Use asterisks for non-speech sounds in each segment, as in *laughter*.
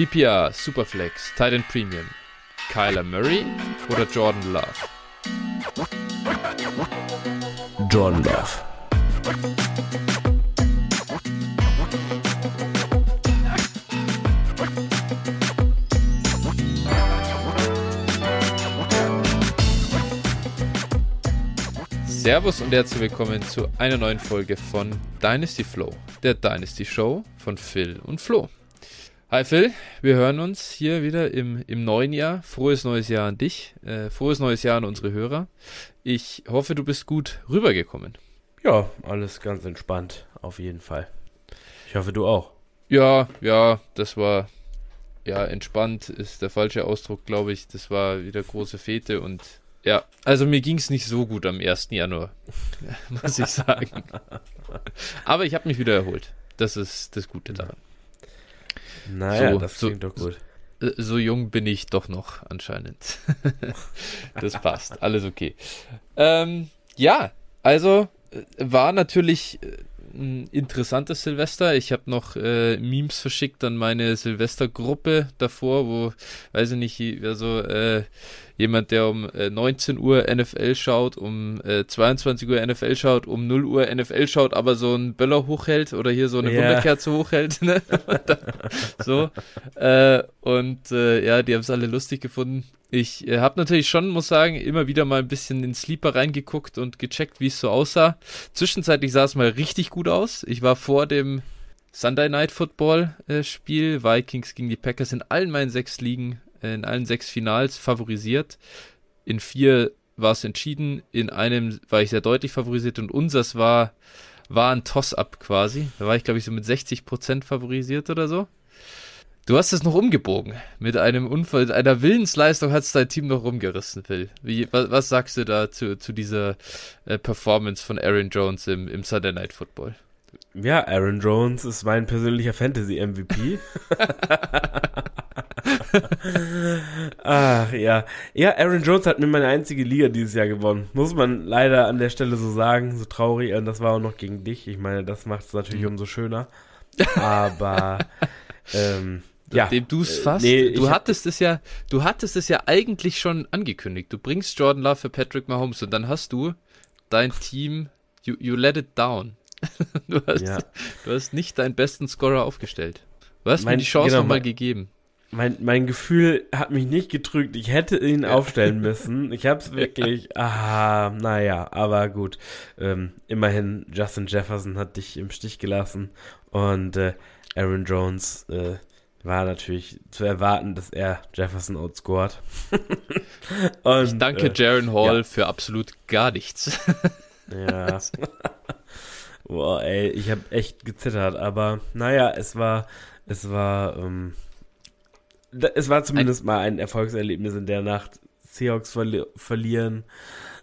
PPR, Superflex, Titan Premium, Kyler Murray oder Jordan Love? Jordan Love. Servus und herzlich willkommen zu einer neuen Folge von Dynasty Flow, der Dynasty Show von Phil und Flo. Hi Phil, wir hören uns hier wieder im, im neuen Jahr. Frohes neues Jahr an dich, äh, frohes neues Jahr an unsere Hörer. Ich hoffe, du bist gut rübergekommen. Ja, alles ganz entspannt, auf jeden Fall. Ich hoffe, du auch. Ja, ja, das war, ja, entspannt ist der falsche Ausdruck, glaube ich. Das war wieder große Fete und ja, also mir ging es nicht so gut am 1. Januar, *laughs* muss ich sagen. *laughs* Aber ich habe mich wieder erholt. Das ist das Gute daran. Naja, So, das so- klingt doch gut. Äh, So jung bin ich doch noch anscheinend. *laughs* das passt, alles okay. Ähm, ja, also äh, war natürlich äh, ein interessantes Silvester. Ich habe noch äh, Memes verschickt an meine Silvestergruppe davor, wo, weiß ich nicht, also äh, jemand, der um äh, 19 Uhr NFL schaut, um äh, 22 Uhr NFL schaut, um 0 Uhr NFL schaut, aber so einen Böller hochhält oder hier so eine Ja. Wunderkerze hochhält. Ne? *laughs* so. Äh, und äh, ja, die haben es alle lustig gefunden. Ich äh, habe natürlich schon, muss sagen, immer wieder mal ein bisschen in Sleeper reingeguckt und gecheckt, wie es so aussah. Zwischenzeitlich sah es mal richtig gut aus. Ich war vor dem Sunday Night Football äh, Spiel Vikings gegen die Packers in allen meinen sechs Ligen, in allen sechs Finals favorisiert. In vier war es entschieden, in einem war ich sehr deutlich favorisiert und unseres war, war ein Toss-Up quasi. Da war ich, glaube ich, so mit 60% favorisiert oder so. Du hast es noch umgebogen. Mit einem Unfall, mit einer Willensleistung hat es dein Team noch rumgerissen, Phil. Wie, was, was sagst du da zu, zu dieser äh, Performance von Aaron Jones im, im Sunday Night Football? Ja, Aaron Jones ist mein persönlicher Fantasy-MVP. *laughs* *laughs* Ach ja. Ja, Aaron Jones hat mir meine einzige Liga dieses Jahr gewonnen. Muss man leider an der Stelle so sagen. So traurig. Und das war auch noch gegen dich. Ich meine, das macht es natürlich Mhm. umso schöner. *laughs* Aber ähm, ja. Dem du es äh, fast. nee, du hattest es ja, du hattest es ja eigentlich schon angekündigt. Du bringst Jordan Love für Patrick Mahomes und dann hast du dein Team, you, you let it down. *laughs* du, hast, Ja. du hast nicht deinen besten Scorer aufgestellt. Du hast mir Mein- die Chance genau, nochmal gegeben. Mein, mein Gefühl hat mich nicht getrügt. Ich hätte ihn aufstellen *laughs* müssen. Ich habe es wirklich. Ah, naja, aber gut. Ähm, immerhin, Justin Jefferson hat dich im Stich gelassen. Und äh, Aaron Jones äh, war natürlich zu erwarten, dass er Jefferson outscored. *laughs* Und, Ich danke äh, Jaron Hall ja. für absolut gar nichts. *laughs* Ja. Boah, ey, ich habe echt gezittert, aber naja, es war, es war, ähm, es war zumindest mal ein Erfolgserlebnis in der Nacht. Seahawks verli verlieren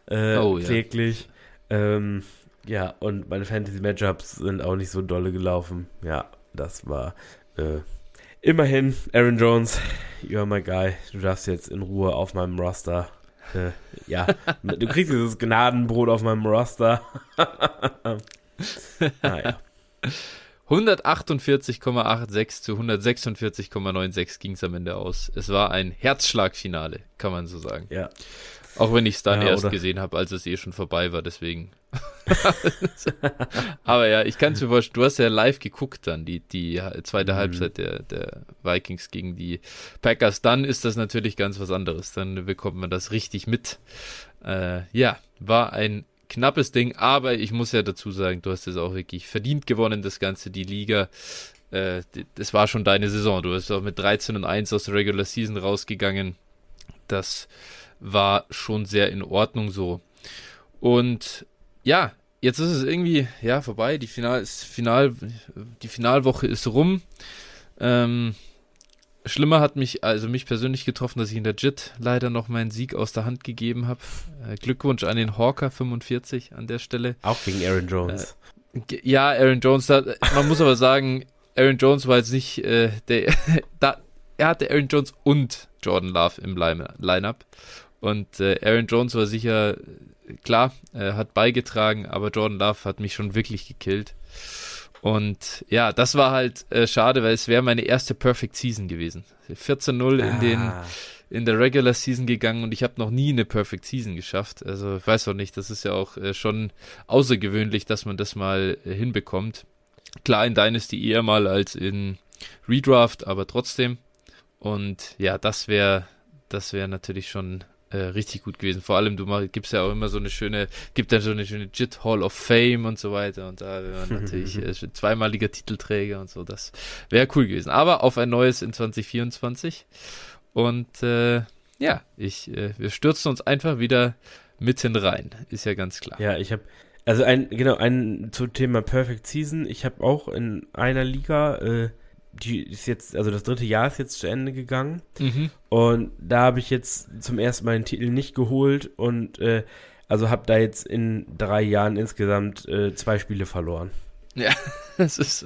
äh, Oh, ja. täglich. Ähm, ja, und meine Fantasy-Matchups sind auch nicht so dolle gelaufen. Ja, das war äh, immerhin Aaron Jones, you're my guy. Du darfst jetzt in Ruhe auf meinem Roster. Äh, ja, du kriegst dieses Gnadenbrot auf meinem Roster. *laughs* naja. *laughs* 148,86 zu 146,96 ging es am Ende aus. Es war ein Herzschlagfinale, kann man so sagen. Ja. Auch wenn ich es dann Ja, erst oder- gesehen habe, als es eh schon vorbei war, deswegen. *laughs* Aber ja, ich kann es mir vorstellen, du hast ja live geguckt dann, die, die zweite Mhm. Halbzeit der, der Vikings gegen die Packers. Dann ist das natürlich ganz was anderes. Dann bekommt man das richtig mit. Äh, ja, war ein knappes Ding, aber ich muss ja dazu sagen, du hast es auch wirklich verdient gewonnen, das Ganze, die Liga. Äh, das war schon deine Saison. Du bist auch mit 13 und 1 aus der Regular Season rausgegangen. Das war schon sehr in Ordnung so. Und ja, jetzt ist es irgendwie ja vorbei. Die Final ist Final, die Finalwoche ist rum. Ähm, schlimmer hat mich also mich persönlich getroffen, dass ich in der JIT leider noch meinen Sieg aus der Hand gegeben habe. Äh, Glückwunsch an den Hawker 45 an der Stelle. Auch gegen Aaron Jones. Ge- Ja, Aaron Jones, da, man muss aber sagen, Aaron Jones war jetzt nicht äh, der, *laughs* da, er hatte Aaron Jones und Jordan Love im Line- Lineup und äh, Aaron Jones war sicher, äh, klar, äh, hat beigetragen, aber Jordan Love hat mich schon wirklich gekillt Und ja, das war halt äh, schade, weil es wäre meine erste Perfect Season gewesen. 14-0 in den Ah. in der Regular Season gegangen und ich habe noch nie eine Perfect Season geschafft. Also ich weiß auch nicht, das ist ja auch äh, schon außergewöhnlich, dass man das mal äh, hinbekommt. Klar in Dynasty eher mal als in Redraft, aber trotzdem. Und ja, das wäre das wäre natürlich schon äh, richtig gut gewesen. Vor allem, du mach, gibst ja auch immer so eine schöne, gibt dann so eine schöne JIT Hall of Fame und so weiter. Und da wäre man *laughs* natürlich äh, zweimaliger Titelträger und so. Das wäre cool gewesen. Aber auf ein neues in 2024. Und äh, ja, ich, äh, wir stürzen uns einfach wieder mitten rein. Ist ja ganz klar. Ja, ich habe also ein genau ein zum Thema Perfect Season. Ich habe auch in einer Liga, äh, die ist jetzt also das dritte Jahr ist jetzt zu Ende gegangen Mhm. und da habe ich jetzt zum ersten Mal den Titel nicht geholt und äh, also habe da jetzt in drei Jahren insgesamt äh, zwei Spiele verloren. Ja, *laughs* das ist.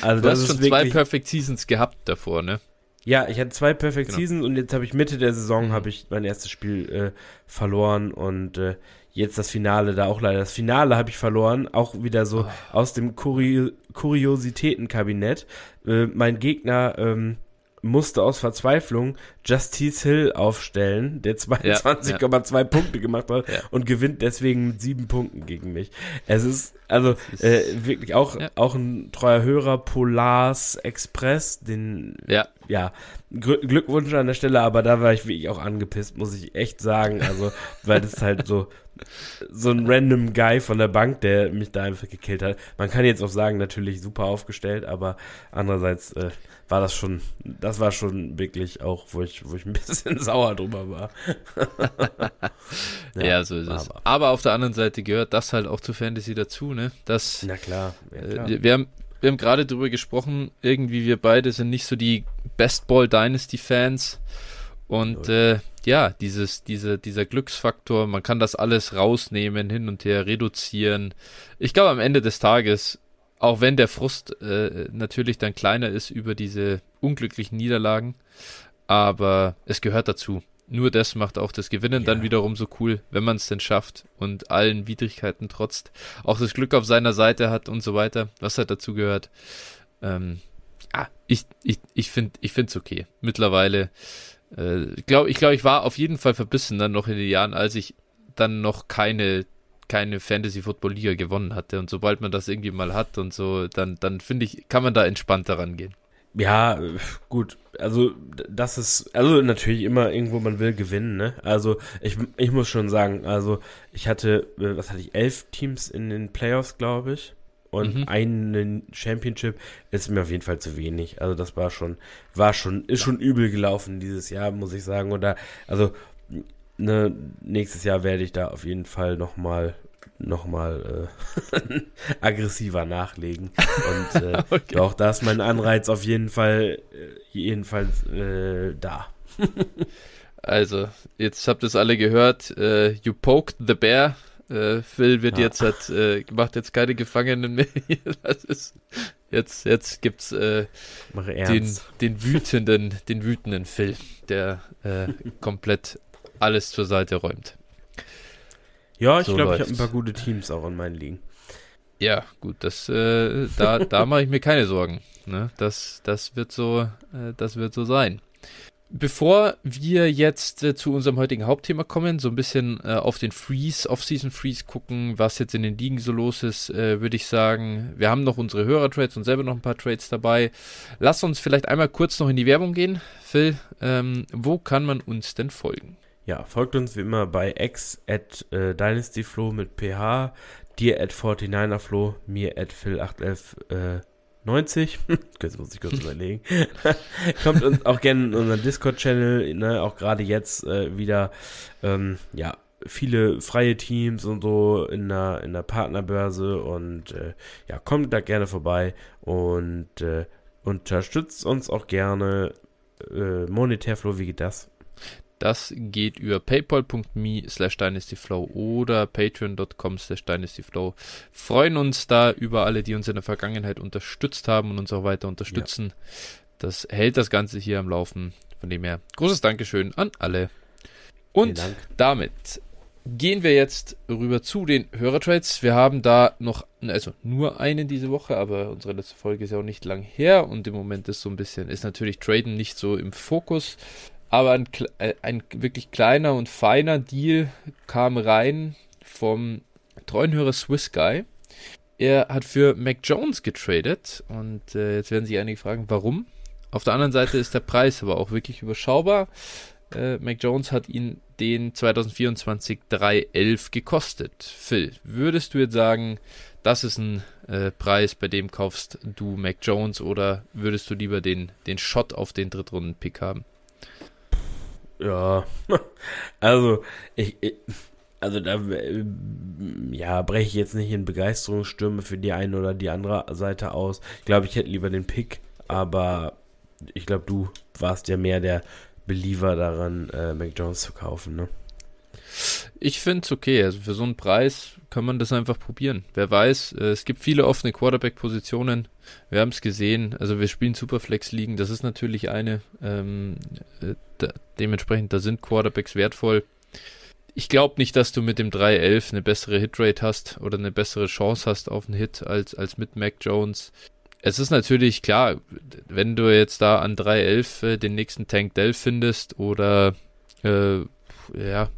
Also Du das hast ist schon zwei wirklich, Perfect Seasons gehabt davor, ne? Ja, ich hatte zwei Perfect Genau. Seasons und jetzt habe ich Mitte der Saison Mhm. habe ich mein erstes Spiel äh, verloren und äh, jetzt das Finale da auch leider. Das Finale habe ich verloren, auch wieder so Oh. aus dem Kurio Kuriositätenkabinett. Äh, mein Gegner ähm, musste aus Verzweiflung Justice Hill aufstellen, der 22,2 Punkte gemacht hat Ja. und gewinnt deswegen mit sieben Punkten gegen mich. Es ist also ist- äh, wirklich auch, Ja. auch ein treuer Hörer, Polars Express, den Ja, ja, Glü- Glückwunsch an der Stelle, aber da war ich wirklich auch angepisst, muss ich echt sagen. Also, weil das halt so, so ein random Guy von der Bank, der mich da einfach gekillt hat. Man kann jetzt auch sagen, natürlich super aufgestellt, aber andererseits äh, war das schon, das war schon wirklich auch, wo ich, wo ich ein *laughs* bisschen sauer drüber war. *laughs* ja, so ist es. aber- Aber auf der anderen Seite gehört das halt auch zu Fantasy dazu, ne? Das, Na klar, ja, klar. äh, wir haben, wir haben gerade drüber gesprochen, irgendwie wir beide sind nicht so die Best Ball Dynasty Fans. Und äh, ja, dieses, diese, dieser Glücksfaktor, man kann das alles rausnehmen, hin und her reduzieren. Ich glaube, am Ende des Tages, auch wenn der Frust äh, natürlich dann kleiner ist über diese unglücklichen Niederlagen, aber es gehört dazu. Nur das macht auch das Gewinnen dann Ja. wiederum so cool, wenn man es denn schafft und allen Widrigkeiten trotzt, auch das Glück auf seiner Seite hat und so weiter, was halt dazu gehört. Ähm, ah, ich ich, ich finde ich finde es okay. Mittlerweile äh, ich glaube, ich, glaub, ich war auf jeden Fall verbissen dann noch in den Jahren, als ich dann noch keine keine Fantasy Football Liga gewonnen hatte und sobald man das irgendwie mal hat und so, dann dann finde ich, kann man da entspannter rangehen. Ja, gut. Also, das ist, also natürlich immer irgendwo, man will gewinnen, ne? Also, ich, ich muss schon sagen, also, ich hatte, äh, was hatte ich, elf Teams in den Playoffs, glaube ich. Und Mhm. einen Championship ist mir auf jeden Fall zu wenig. Also, das war schon, war schon, ist schon übel gelaufen dieses Jahr, muss ich sagen. Oder, also, ne, nächstes Jahr werde ich da auf jeden Fall nochmal noch mal, äh, *laughs* aggressiver nachlegen. Und äh, *laughs* Okay. auch da ist mein Anreiz auf jeden Fall äh, jedenfalls äh, da. *laughs* Also, jetzt habt ihr es alle gehört. Äh, you poked the bear. Äh, Phil wird Ja. jetzt hat, äh, macht jetzt keine Gefangenen mehr. das ist, jetzt, jetzt gibt's den, den wütenden, den wütenden Phil, der komplett alles zur Seite räumt. ja, ich so glaube, ich habe ein paar gute Teams auch in meinen Ligen. Ja, gut, das, äh, da, da *laughs* mache ich mir keine Sorgen. Ne? Das, das wird so, äh, das wird so sein. Bevor wir jetzt äh, zu unserem heutigen Hauptthema kommen, so ein bisschen äh, auf den Freeze, Off-Season Freeze gucken, was jetzt in den Ligen so los ist, äh, würde ich sagen, wir haben noch unsere Hörer-Trades und selber noch ein paar Trades dabei. Lass uns vielleicht einmal kurz noch in die Werbung gehen. Phil, ähm, wo kann man uns denn folgen? Ja, folgt uns wie immer bei x at äh, dynastyflo mit ph, dir at 49erflo, mir at phil811 äh, 90. Jetzt *laughs* muss ich kurz *laughs* überlegen. *laughs* Kommt uns auch gerne in unseren Discord-Channel, ne, auch gerade jetzt äh, wieder, ähm, ja, viele freie Teams und so in der, in der Partnerbörse und äh, ja, kommt da gerne vorbei und äh, unterstützt uns auch gerne äh, monetär, Flo, wie geht das? Das geht über paypal.me slash dynastyflow oder patreon.com slash dynastyflow. Freuen uns da über alle, die uns in der Vergangenheit unterstützt haben und uns auch weiter unterstützen. Das hält das Ganze hier am Laufen. Von dem her großes Dankeschön an alle. Und damit gehen wir jetzt rüber zu den Hörertrades. Wir haben da noch, also nur einen diese Woche, aber unsere letzte Folge ist ja auch nicht lang her und im Moment ist so ein bisschen, ist natürlich Traden nicht so im Fokus. Aber ein, äh, ein wirklich kleiner und feiner Deal kam rein vom treuen Hörer Swiss Guy. Er hat für Mac Jones getradet und äh, jetzt werden sich einige fragen, warum. Auf der anderen Seite ist der Preis aber auch wirklich überschaubar. Äh, Mac Jones hat ihn den 2024 311 gekostet. Phil, würdest du jetzt sagen, das ist ein äh, Preis, bei dem kaufst du Mac Jones oder würdest du lieber den, den Shot auf den Drittrunden-Pick haben? Ja, *laughs* also ich, ich also da äh, ja, breche ich jetzt nicht in Begeisterungsstürme für die eine oder die andere Seite aus. Ich glaube, ich hätte lieber den Pick, aber ich glaube, du warst ja mehr der Believer daran, äh, Jones zu kaufen, ne? Ich finde es okay. Also für so einen Preis kann man das einfach probieren. Wer weiß, äh, es gibt viele offene Quarterback-Positionen. Wir haben es gesehen. Also wir spielen Superflex-Ligen. Das ist natürlich eine. Ähm, äh, da, dementsprechend, da sind Quarterbacks wertvoll. Ich glaube nicht, dass du mit dem 3-11 eine bessere Hitrate hast oder eine bessere Chance hast auf einen Hit als, als mit Mac Jones. Es ist natürlich klar, wenn du jetzt da an 3-11 äh, den nächsten Tank Dell findest oder äh, ja, äh,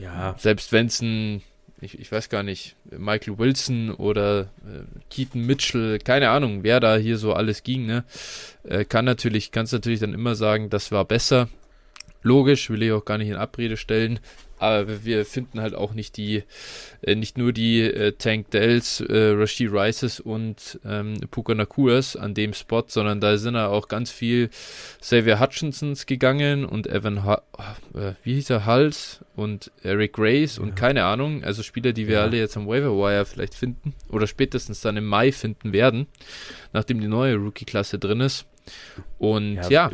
ja, selbst wenn es ein, ich, ich weiß gar nicht, Michael Wilson oder äh, Keaton Mitchell, keine Ahnung, wer da hier so alles ging, ne, äh, kann natürlich, kannst natürlich dann immer sagen, das war besser. Logisch, will ich auch gar nicht in Abrede stellen, aber wir finden halt auch nicht die, äh, nicht nur die äh, Tank Dells, äh, Rashid Rices und ähm, Puka Nakuras an dem Spot, sondern da sind ja auch ganz viel Xavier Hutchinsons gegangen und Evan, ha äh, wie hieß er, Hals und Eric Grace ja. und keine Ahnung, also Spieler, die wir ja. alle jetzt am Waiver Wire vielleicht finden oder spätestens dann im Mai finden werden, nachdem die neue Rookie-Klasse drin ist. Und ja, ja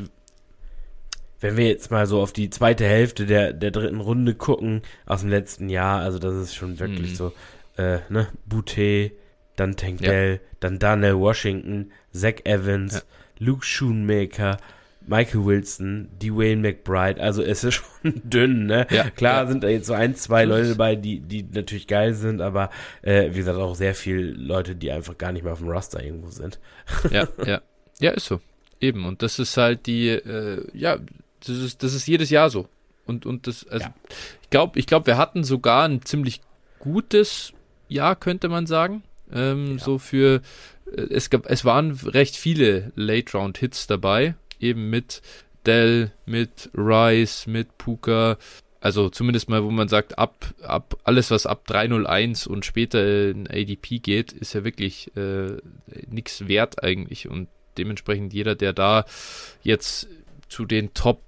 wenn wir jetzt mal so auf die zweite Hälfte der, der dritten Runde gucken aus dem letzten Jahr, also das ist schon wirklich mhm. so, äh, ne, Boutte, dann Tank Dell, ja. dann Daniel Washington, Zach Evans, ja. Luke Schoonmaker, Michael Wilson, Dwayne McBride, also es ist *laughs* schon dünn, ne? Ja, Klar sind da jetzt so ein, zwei Leute dabei, die, die natürlich geil sind, aber äh, wie gesagt, auch sehr viele Leute, die einfach gar nicht mehr auf dem Roster irgendwo sind. Ja, *laughs* ja. Ja, ist so. Eben. Und das ist halt die, äh, ja, das ist, das ist jedes Jahr so. Und, und das, also, ja. ich glaube, ich glaube, wir hatten sogar ein ziemlich gutes Jahr, könnte man sagen. Ähm, ja. So für, äh, es gab, es waren recht viele Late-Round-Hits dabei, eben mit Dell, mit Rice, mit Puka, also zumindest mal, wo man sagt, ab, ab alles, was ab 301 und später in ADP geht, ist ja wirklich äh, nichts wert eigentlich. Und dementsprechend jeder, der da jetzt zu den Top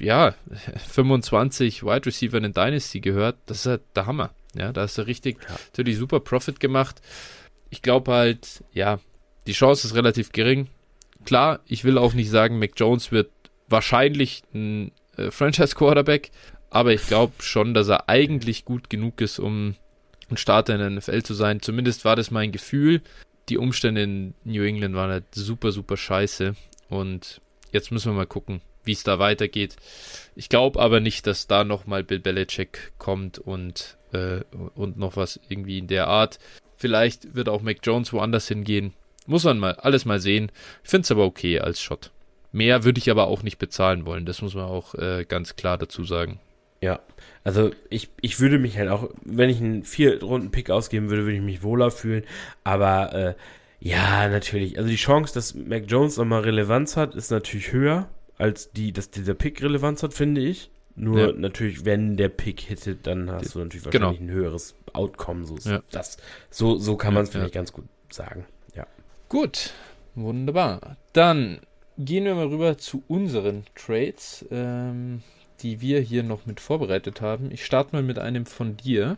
ja, *laughs* 25 Wide Receiver in Dynasty gehört, das ist halt der Hammer. Ja, da hast du richtig ja. natürlich super Profit gemacht. Ich glaube halt, ja, die Chance ist relativ gering. Klar, ich will auch nicht sagen, Mac Jones wird wahrscheinlich ein äh, Franchise Quarterback, aber ich glaube schon, dass er eigentlich gut genug ist, um ein Starter in der NFL zu sein. Zumindest war das mein Gefühl. Die Umstände in New England waren halt super, super scheiße. Und jetzt müssen wir mal gucken, wie es da weitergeht. Ich glaube aber nicht, dass da nochmal Bill Belichick kommt und, äh, und noch was irgendwie in der Art. Vielleicht wird auch Mac Jones woanders hingehen. Muss man mal alles mal sehen. Ich finde es aber okay als Shot. Mehr würde ich aber auch nicht bezahlen wollen. Das muss man auch äh, ganz klar dazu sagen. Ja, also ich, ich würde mich halt auch, wenn ich einen Vier-Runden-Pick ausgeben würde, würde ich mich wohler fühlen. Aber äh, ja, natürlich. Also die Chance, dass Mac Jones nochmal Relevanz hat, ist natürlich höher als die, dass dieser Pick Relevanz hat, finde ich. Nur ja. natürlich, wenn der Pick hittet, dann hast du natürlich genau. wahrscheinlich genau. ein höheres Outcome. So, ja. das, so, so kann man es vielleicht ganz gut sagen. Ja. Gut, wunderbar. Dann gehen wir mal rüber zu unseren Trades, ähm, die wir hier noch mit vorbereitet haben. Ich starte mal mit einem von dir.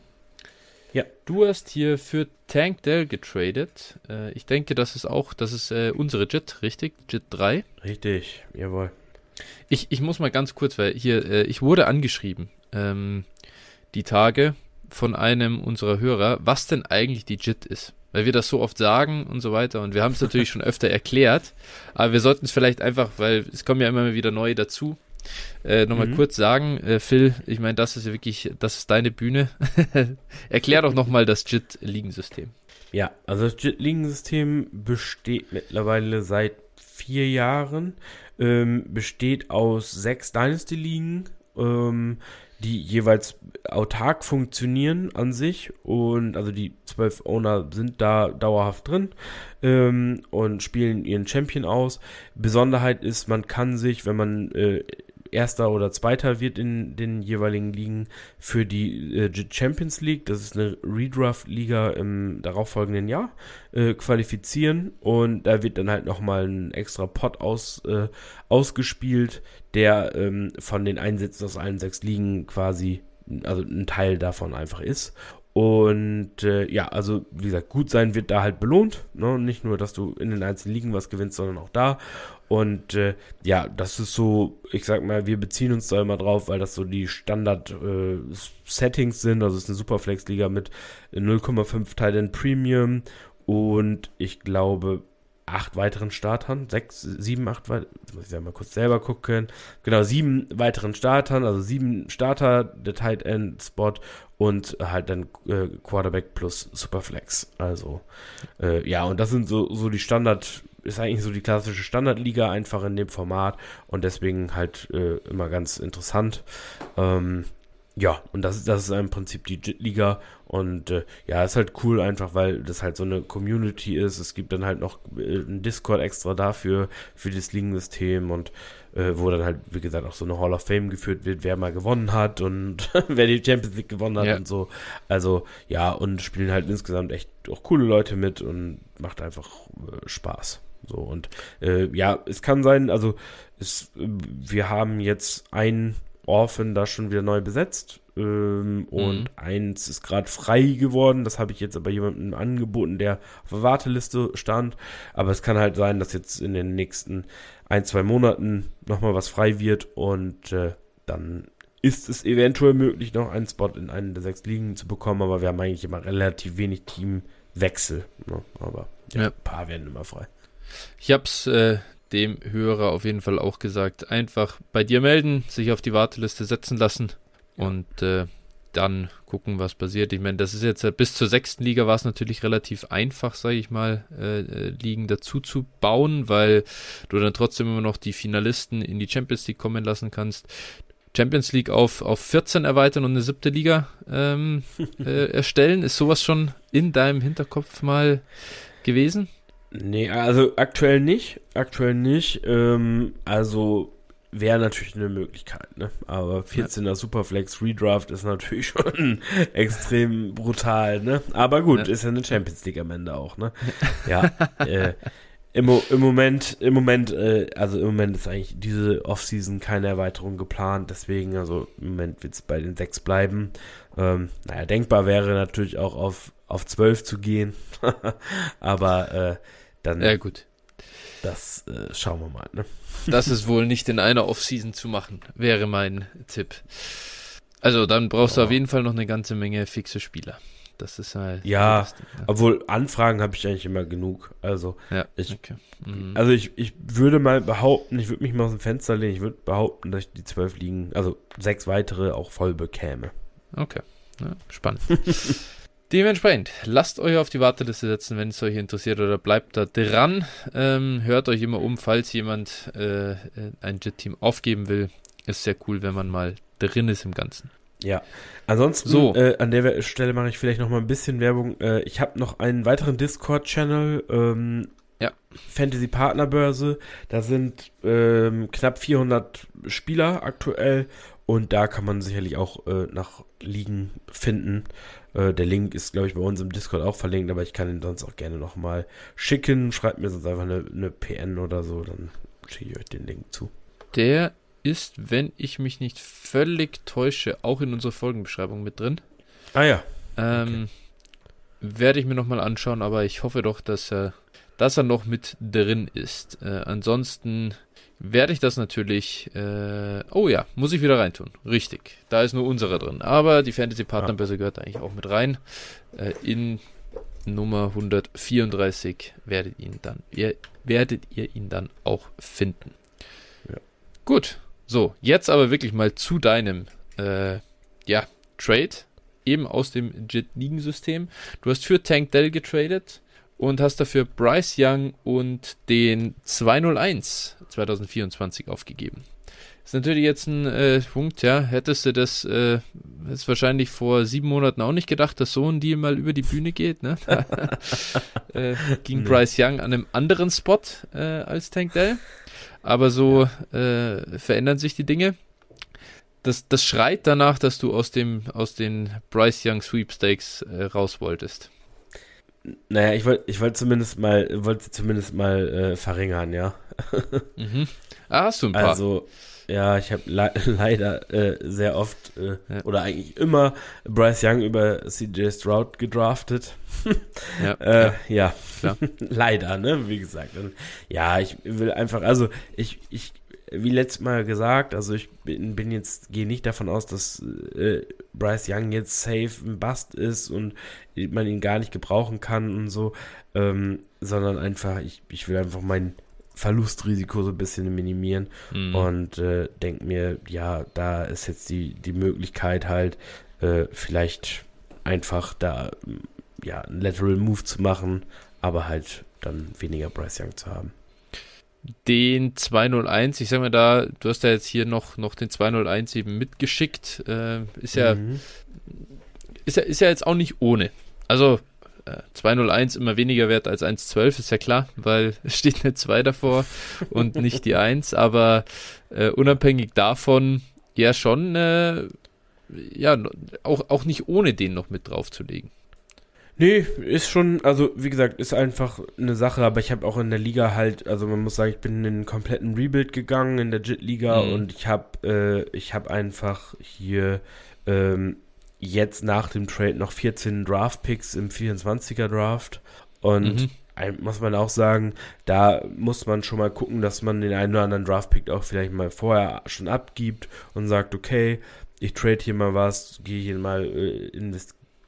Ja. Du hast hier für Tank Dell getradet. Äh, ich denke, das ist auch, das ist äh, unsere JIT, richtig? JIT 3? Richtig, jawohl. Ich, ich muss mal ganz kurz, weil hier, äh, ich wurde angeschrieben, ähm, die Tage von einem unserer Hörer, was denn eigentlich die JIT ist. Weil wir das so oft sagen und so weiter. Und wir haben es natürlich schon *laughs* öfter erklärt. Aber wir sollten es vielleicht einfach, weil es kommen ja immer wieder neue dazu. äh, nochmal mhm. kurz sagen, äh, Phil, ich meine, das ist ja wirklich, das ist deine Bühne. *laughs* Erklär doch nochmal das JIT-Ligensystem. Ja, also das JIT-Ligensystem besteht mittlerweile seit vier Jahren, ähm, besteht aus sechs Dynasty-Ligen, ähm, die jeweils autark funktionieren an sich und also die zwölf Owner sind da dauerhaft drin ähm, und spielen ihren Champion aus. Besonderheit ist, man kann sich, wenn man äh, Erster oder Zweiter wird in den jeweiligen Ligen für die äh, Champions League, das ist eine Redraft-Liga im darauffolgenden Jahr, äh, qualifizieren und da wird dann halt nochmal ein extra Pot aus, äh, ausgespielt, der ähm, von den Einsätzen aus allen sechs Ligen quasi, also ein Teil davon einfach ist. Und äh, ja, also wie gesagt, gut sein wird da halt belohnt. Ne? Nicht nur, dass du in den einzelnen Ligen was gewinnst, sondern auch da. Und äh, ja, das ist so, ich sag mal, wir beziehen uns da immer drauf, weil das so die Standard-Settings äh, sind. Also es ist eine Superflex-Liga mit 0,5 Teilen Premium und ich glaube acht weiteren Startern, sechs, sieben, acht, muss ich ja mal kurz selber gucken, genau, sieben weiteren Startern, also sieben Starter, der Tight End Spot und halt dann äh, Quarterback plus Superflex, also äh, ja, und das sind so, so die Standard, ist eigentlich so die klassische Standardliga einfach in dem Format und deswegen halt äh, immer ganz interessant. Ähm, ja, und das, das ist im Prinzip die Liga und äh, ja, ist halt cool einfach, weil das halt so eine Community ist. Es gibt dann halt noch äh, ein Discord extra dafür, für das Ligensystem und äh, wo dann halt, wie gesagt, auch so eine Hall of Fame geführt wird, wer mal gewonnen hat und *laughs* wer die Champions League gewonnen hat ja. und so. Also ja, und spielen halt insgesamt echt auch coole Leute mit und macht einfach äh, Spaß. So und äh, ja, es kann sein, also es, wir haben jetzt ein Orphan da schon wieder neu besetzt. Ähm, und mhm. eins ist gerade frei geworden. Das habe ich jetzt aber jemandem angeboten, der auf der Warteliste stand. Aber es kann halt sein, dass jetzt in den nächsten ein, zwei Monaten nochmal was frei wird und äh, dann ist es eventuell möglich, noch einen Spot in einen der sechs Ligen zu bekommen, aber wir haben eigentlich immer relativ wenig Teamwechsel. Ne? Aber ja, ja. ein paar werden immer frei. Ich habe es äh, dem Hörer auf jeden Fall auch gesagt, einfach bei dir melden, sich auf die Warteliste setzen lassen und äh, dann gucken, was passiert. Ich meine, das ist jetzt bis zur sechsten Liga war es natürlich relativ einfach, sage ich mal, äh, äh, Ligen dazu zu bauen, weil du dann trotzdem immer noch die Finalisten in die Champions League kommen lassen kannst. Champions League auf, auf 14 erweitern und eine siebte Liga ähm, *laughs* äh, erstellen. Ist sowas schon in deinem Hinterkopf mal gewesen? Nee, also aktuell nicht. Aktuell nicht. Ähm, also wäre natürlich eine Möglichkeit, ne? Aber 14er ja. Superflex Redraft ist natürlich *laughs* schon extrem brutal, ne? Aber gut, ja. ist ja eine Champions League am Ende auch, ne? Ja. äh, im, Im Moment, im Moment, äh, also im Moment ist eigentlich diese Offseason keine Erweiterung geplant, deswegen, also im Moment wird es bei den sechs bleiben. Ähm, naja, denkbar wäre natürlich auch auf, auf zwölf zu gehen, *laughs* aber äh, dann. Ja, gut. Das äh, schauen wir mal, ne? *laughs* Das ist wohl nicht in einer Offseason zu machen, wäre mein Tipp. Also dann brauchst oh. du auf jeden Fall noch eine ganze Menge fixe Spieler. Das ist halt. Ja, Ding, ne? obwohl Anfragen habe ich eigentlich immer genug. Also, ja, ich, okay. mhm. also ich, ich würde mal behaupten, ich würde mich mal aus dem Fenster lehnen, ich würde behaupten, dass ich die zwölf liegen, also sechs weitere auch voll bekäme. Okay, ja, spannend. *laughs* Dementsprechend, lasst euch auf die Warteliste setzen, wenn es euch interessiert oder bleibt da dran. Ähm, hört euch immer um, falls jemand äh, ein Jet-Team aufgeben will. Ist sehr cool, wenn man mal drin ist im Ganzen. Ja, ansonsten so. äh, an der Stelle mache ich vielleicht noch mal ein bisschen Werbung. Äh, ich habe noch einen weiteren Discord-Channel, ähm, ja. Fantasy Partnerbörse. Da sind ähm, knapp 400 Spieler aktuell und da kann man sicherlich auch äh, nach Ligen finden. Äh, der Link ist, glaube ich, bei uns im Discord auch verlinkt, aber ich kann ihn sonst auch gerne nochmal schicken. Schreibt mir sonst einfach eine, eine PN oder so, dann schicke ich euch den Link zu. Der ist, wenn ich mich nicht völlig täusche, auch in unserer Folgenbeschreibung mit drin. Ah ja. Ähm, okay. Werde ich mir nochmal anschauen, aber ich hoffe doch, dass er, dass er noch mit drin ist. Äh, ansonsten werde ich das natürlich. Äh, oh ja, muss ich wieder reintun. Richtig. Da ist nur unsere drin. Aber die Fantasy Partnerbörse ja. gehört eigentlich auch mit rein. Äh, in Nummer 134 werdet ihn dann, ihr, werdet ihr ihn dann auch finden. Ja. Gut, So, jetzt aber wirklich mal zu deinem äh, ja, Trade, eben aus dem JIT-Ligensystem. Du hast für Tank Dell getradet und hast dafür Bryce Young und den 201 2024 aufgegeben. Ist natürlich jetzt ein äh, Punkt, ja. Hättest du das äh, jetzt wahrscheinlich vor sieben Monaten auch nicht gedacht, dass so ein Deal mal über die Bühne geht, ne? *laughs* *laughs* äh, ging nee. Bryce Young an einem anderen Spot äh, als Tank Dell. Aber so äh, verändern sich die Dinge. Das, das schreit danach, dass du aus dem aus den Bryce Young Sweepstakes äh, raus wolltest. Naja, ich wollte ich wollt zumindest mal, wollte zumindest mal äh, verringern, ja. *laughs* mhm. Ah, hast du ein paar. Also, ja, ich habe le *laughs* leider äh, sehr oft äh, ja. oder eigentlich immer Bryce Young über CJ Stroud gedraftet. *laughs* ja, äh, ja. ja. leider, ne, wie gesagt. Ja, ich will einfach, also ich, ich wie letztes Mal gesagt, also ich bin, bin jetzt, gehe nicht davon aus, dass äh, Bryce Young jetzt safe ein Bust ist und man ihn gar nicht gebrauchen kann und so, ähm, sondern einfach, ich, ich will einfach mein Verlustrisiko so ein bisschen minimieren mhm. und äh, denke mir, ja, da ist jetzt die, die Möglichkeit halt, äh, vielleicht einfach da, ja, einen Lateral Move zu machen, aber halt dann weniger Bryce Young zu haben den 201, ich sag mal da, du hast ja jetzt hier noch, noch den 201 eben mitgeschickt, äh, ist ja, mhm. ist ja, ist ja jetzt auch nicht ohne. Also, äh, 201 immer weniger wert als 112, ist ja klar, weil *laughs* es steht eine 2 davor und nicht die 1, aber äh, unabhängig davon, ja schon, äh, ja, auch, auch nicht ohne den noch mit draufzulegen. Nee, ist schon, also wie gesagt, ist einfach eine Sache, aber ich habe auch in der Liga halt, also man muss sagen, ich bin in einen kompletten Rebuild gegangen in der JIT-Liga mhm. und ich habe äh, ich habe einfach hier ähm, jetzt nach dem Trade noch 14 Draft-Picks im 24er Draft und mhm muss man auch sagen, da muss man schon mal gucken, dass man den einen oder anderen Draft-Pick auch vielleicht mal vorher schon abgibt und sagt, okay, ich trade hier mal was, gehe hier mal äh,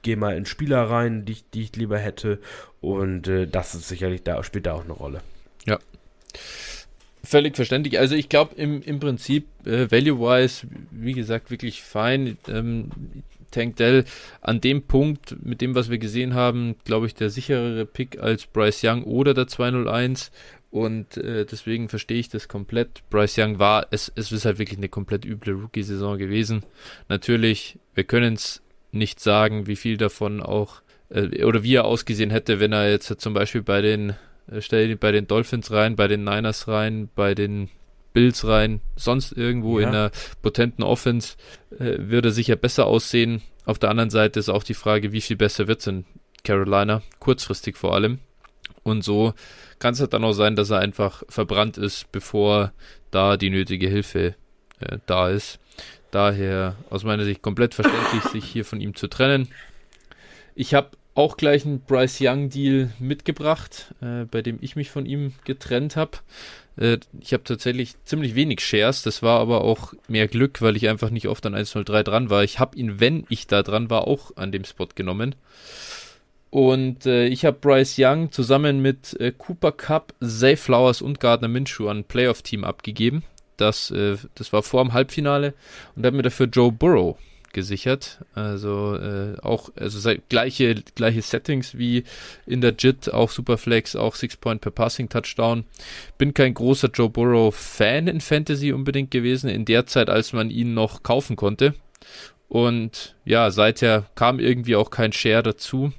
gehe mal in Spieler rein, die, die ich lieber hätte. Und äh, das ist sicherlich da, spielt da auch eine Rolle. Ja. Völlig verständlich. Also ich glaube im, im Prinzip äh, value-wise, wie gesagt, wirklich fein. Ähm, Tank Dell an dem Punkt, mit dem, was wir gesehen haben, glaube ich, der sicherere Pick als Bryce Young oder der 201. Und äh, deswegen verstehe ich das komplett. Bryce Young war, es, es ist halt wirklich eine komplett üble Rookie-Saison gewesen. Natürlich, wir können es nicht sagen, wie viel davon auch äh, oder wie er ausgesehen hätte, wenn er jetzt zum Beispiel bei den äh, stell bei den Dolphins rein, bei den Niners rein, bei den Bills rein, sonst irgendwo ja. in einer potenten Offense äh, würde sicher besser aussehen. Auf der anderen Seite ist auch die Frage, wie viel besser wird es in Carolina, kurzfristig vor allem. Und so kann es halt dann auch sein, dass er einfach verbrannt ist, bevor da die nötige Hilfe äh, da ist. Daher aus meiner Sicht komplett verständlich, sich hier von ihm zu trennen. Ich habe auch gleich einen Bryce Young Deal mitgebracht, äh, bei dem ich mich von ihm getrennt habe. Äh, ich habe tatsächlich ziemlich wenig Shares, das war aber auch mehr Glück, weil ich einfach nicht oft an 103 dran war. Ich habe ihn, wenn ich da dran war, auch an dem Spot genommen. Und äh, ich habe Bryce Young zusammen mit äh, Cooper Cup, Zay Flowers und Gardner Minshew an Playoff-Team abgegeben. Das, äh, das war vor dem Halbfinale und hat mir dafür Joe Burrow gesichert. Also äh, auch also gleiche, gleiche Settings wie in der JIT, auch Superflex, auch Six Point per Passing Touchdown. Bin kein großer Joe Burrow Fan in Fantasy unbedingt gewesen, in der Zeit, als man ihn noch kaufen konnte. Und ja, seither kam irgendwie auch kein Share dazu.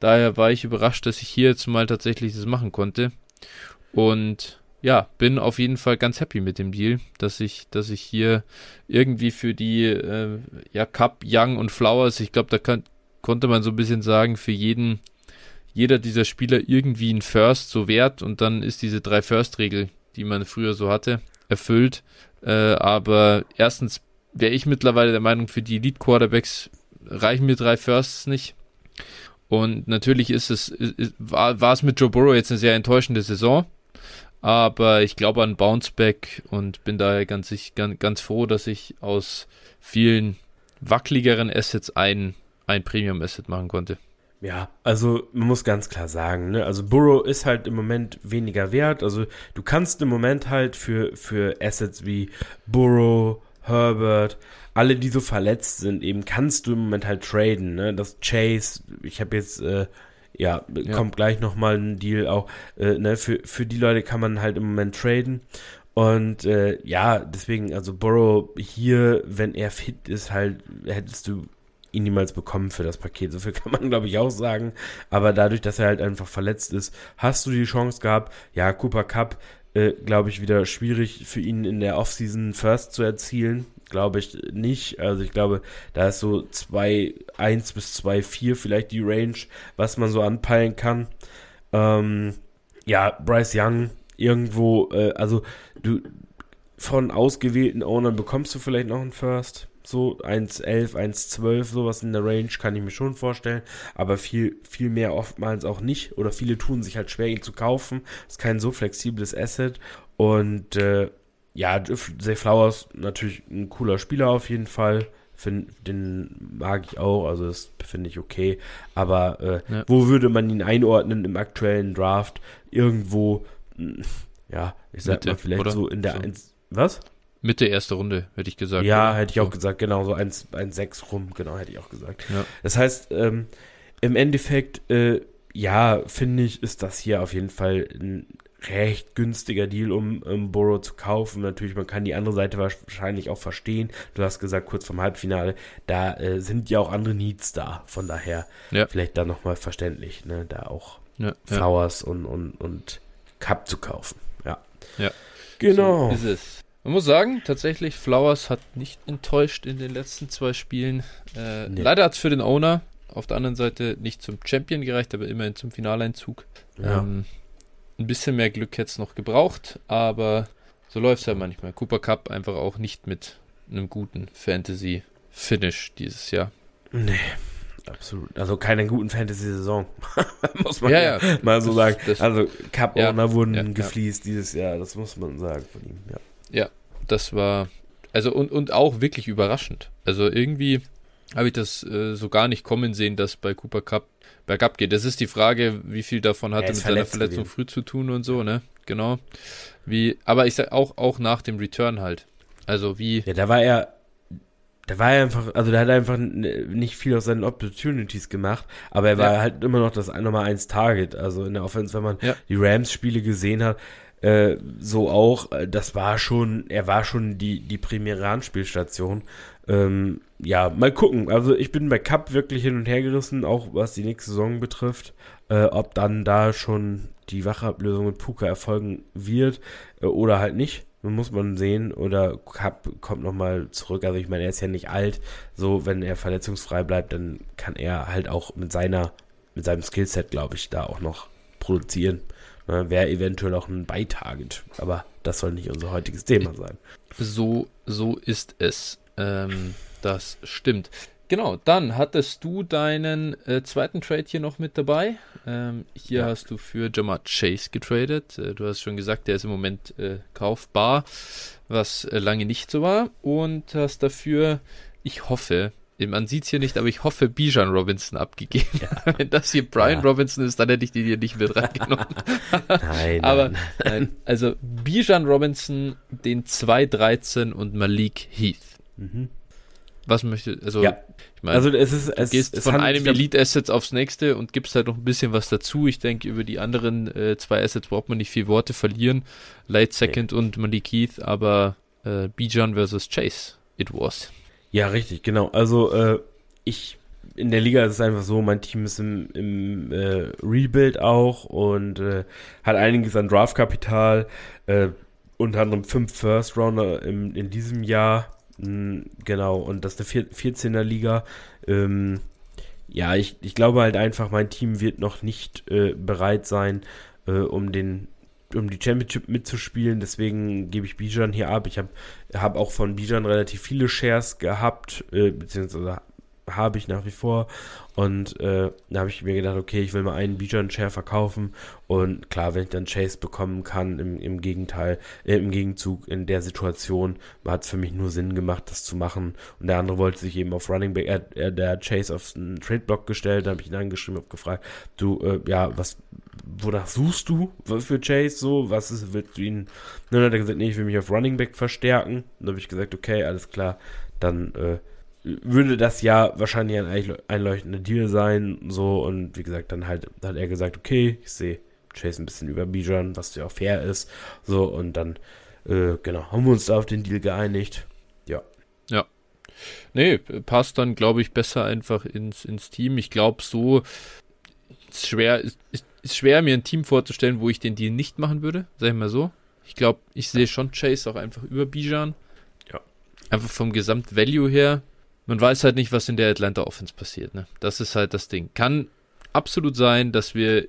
Daher war ich überrascht, dass ich hier jetzt mal tatsächlich das machen konnte. Und ja, bin auf jeden Fall ganz happy mit dem Deal, dass ich, dass ich hier irgendwie für die äh, ja, Cup, Young und Flowers, ich glaube, da kann, konnte man so ein bisschen sagen, für jeden, jeder dieser Spieler irgendwie ein First so wert und dann ist diese drei First-Regel, die man früher so hatte, erfüllt. Äh, aber erstens wäre ich mittlerweile der Meinung, für die Elite-Quarterbacks reichen mir drei Firsts nicht. Und natürlich ist es, ist, war, war es mit Joe Burrow jetzt eine sehr enttäuschende Saison. Aber ich glaube an Bounceback und bin daher ganz, ganz, ganz froh, dass ich aus vielen wackeligeren Assets ein, ein Premium-Asset machen konnte. Ja, also man muss ganz klar sagen, ne? Also Burrow ist halt im Moment weniger wert. Also du kannst im Moment halt für, für Assets wie Burrow, Herbert, alle, die so verletzt sind, eben kannst du im Moment halt traden, ne? Das Chase, ich habe jetzt, äh, ja, ja, kommt gleich nochmal ein Deal auch, äh, ne? Für, für die Leute kann man halt im Moment traden. Und äh, ja, deswegen, also Burrow hier, wenn er fit ist, halt, hättest du ihn niemals bekommen für das Paket. So viel *laughs* kann man, glaube ich, auch sagen. Aber dadurch, dass er halt einfach verletzt ist, hast du die Chance gehabt. Ja, Cooper Cup, äh, glaube ich, wieder schwierig für ihn in der Offseason First zu erzielen. Glaube ich nicht. Also ich glaube, da ist so 2-1 bis 2-4 vielleicht die Range, was man so anpeilen kann. Ähm, ja, Bryce Young irgendwo, äh, also du von ausgewählten Ownern bekommst du vielleicht noch einen First. So 1,11, 1,12, sowas in der Range kann ich mir schon vorstellen. Aber viel, viel mehr oftmals auch nicht. Oder viele tun sich halt schwer, ihn zu kaufen. Ist kein so flexibles Asset. Und äh, ja, Zay Flowers natürlich ein cooler Spieler auf jeden Fall. Find, den mag ich auch, also das finde ich okay. Aber äh, ja. wo würde man ihn einordnen im aktuellen Draft? Irgendwo, ja, ich sag Mitte, mal vielleicht oder? so in der so. 1. Was? Mitte erste Runde, hätte ich gesagt. Ja, oder? hätte ich auch gesagt, genau, so 1-6 rum, genau, hätte ich auch gesagt. Ja. Das heißt, ähm, im Endeffekt, äh, ja, finde ich, ist das hier auf jeden Fall ein recht günstiger Deal, um, um Burrow zu kaufen. Natürlich, man kann die andere Seite wahrscheinlich auch verstehen. Du hast gesagt, kurz vom Halbfinale, da äh, sind ja auch andere Needs da. Von daher ja. vielleicht da nochmal verständlich, ne, da auch ja, Flowers ja. Und, und, und Cup zu kaufen. Ja. Ja. Genau. So ist es. Man muss sagen, tatsächlich, Flowers hat nicht enttäuscht in den letzten zwei Spielen. Äh, nee. Leider hat es für den Owner auf der anderen Seite nicht zum Champion gereicht, aber immerhin zum Finaleinzug. Ja. Ähm, ein bisschen mehr Glück hätte es noch gebraucht, aber so läuft es ja manchmal. Cooper Cup einfach auch nicht mit einem guten Fantasy-Finish dieses Jahr. Nee, absolut. Also keine guten Fantasy-Saison. *laughs* muss man ja, ja, mal so sagen. Das, also Cup-Owner ja, wurden ja, gefliest dieses Jahr, das muss man sagen von ihm, ja. Ja, das war, also und, und auch wirklich überraschend. Also irgendwie habe ich das äh, so gar nicht kommen sehen, dass bei Cooper Cup bergab geht. Das ist die Frage, wie viel davon hatte mit seiner Verletzung gewesen. früh zu tun und so, ne? Genau. Wie, aber ich sag auch, auch nach dem Return halt. Also wie. Ja, da war er, da war er einfach, also da hat er einfach nicht viel aus seinen Opportunities gemacht, aber er war ja. halt immer noch das Nummer 1 Target. Also in der Offense, wenn man ja. die Rams-Spiele gesehen hat, äh, so auch, äh, das war schon, er war schon die, die primäre Anspielstation. Ähm, ja, mal gucken. Also ich bin bei Cup wirklich hin und her gerissen, auch was die nächste Saison betrifft. Äh, ob dann da schon die Wachablösung mit Puka erfolgen wird äh, oder halt nicht. Muss man sehen. Oder Cup kommt nochmal zurück. Also ich meine, er ist ja nicht alt. So, wenn er verletzungsfrei bleibt, dann kann er halt auch mit seiner, mit seinem Skillset, glaube ich, da auch noch produzieren. Ne, Wäre eventuell auch ein Beitarget. Aber das soll nicht unser heutiges Thema sein. So, so ist es. Ähm, das stimmt. Genau, dann hattest du deinen äh, zweiten Trade hier noch mit dabei. Ähm, hier ja. hast du für Jamar Chase getradet. Äh, du hast schon gesagt, der ist im Moment äh, kaufbar, was äh, lange nicht so war. Und hast dafür, ich hoffe, man sieht es hier nicht, aber ich hoffe, Bijan Robinson abgegeben. Ja. *laughs* Wenn das hier Brian ja. Robinson ist, dann hätte ich den hier nicht mit reingenommen. *laughs* nein, aber nein. nein. Also Bijan Robinson, den 213 und Malik Heath. Mhm. Was möchte, also, ja. ich meine, also es ist, es, du gehst es von einem Elite-Assets aufs nächste und gibst halt noch ein bisschen was dazu. Ich denke, über die anderen äh, zwei Assets braucht man nicht viel Worte verlieren. Late Second nee. und Malik Heath, aber äh, Bijan versus Chase, it was. Ja, richtig, genau. Also, äh, ich, in der Liga ist es einfach so, mein Team ist im, im äh, Rebuild auch und äh, hat einiges an Draftkapital, äh, unter anderem fünf First Rounder im, in diesem Jahr genau, und das ist eine 14er Liga. Ähm, ja, ich, ich glaube halt einfach, mein Team wird noch nicht äh, bereit sein, äh, um den um die Championship mitzuspielen. Deswegen gebe ich Bijan hier ab. Ich habe hab auch von Bijan relativ viele Shares gehabt, äh, beziehungsweise habe ich nach wie vor. Und äh, da habe ich mir gedacht, okay, ich will mal einen Bijan Share verkaufen. Und klar, wenn ich dann Chase bekommen kann, im, im Gegenteil, äh, im Gegenzug in der Situation, hat es für mich nur Sinn gemacht, das zu machen. Und der andere wollte sich eben auf Running Back, er, er der Chase auf einen Trade Block gestellt, da habe ich ihn angeschrieben, habe gefragt, du, äh, ja, was, wonach suchst du für Chase so? Was ist, willst du ihn? dann hat er gesagt, nee, ich will mich auf Running Back verstärken. dann habe ich gesagt, okay, alles klar, dann äh, würde das ja wahrscheinlich ein einleuchtender Deal sein. So, und wie gesagt, dann halt hat er gesagt, okay, ich sehe Chase ein bisschen über Bijan, was ja auch fair ist. So, und dann, äh, genau, haben wir uns da auf den Deal geeinigt. Ja. Ja. Nee, passt dann, glaube ich, besser einfach ins, ins Team. Ich glaube, so ist schwer, ist, ist schwer, mir ein Team vorzustellen, wo ich den Deal nicht machen würde, sag ich mal so. Ich glaube, ich sehe schon Chase auch einfach über Bijan. Ja. Einfach vom Gesamtvalue her man weiß halt nicht, was in der Atlanta Offense passiert. Ne? Das ist halt das Ding. Kann absolut sein, dass wir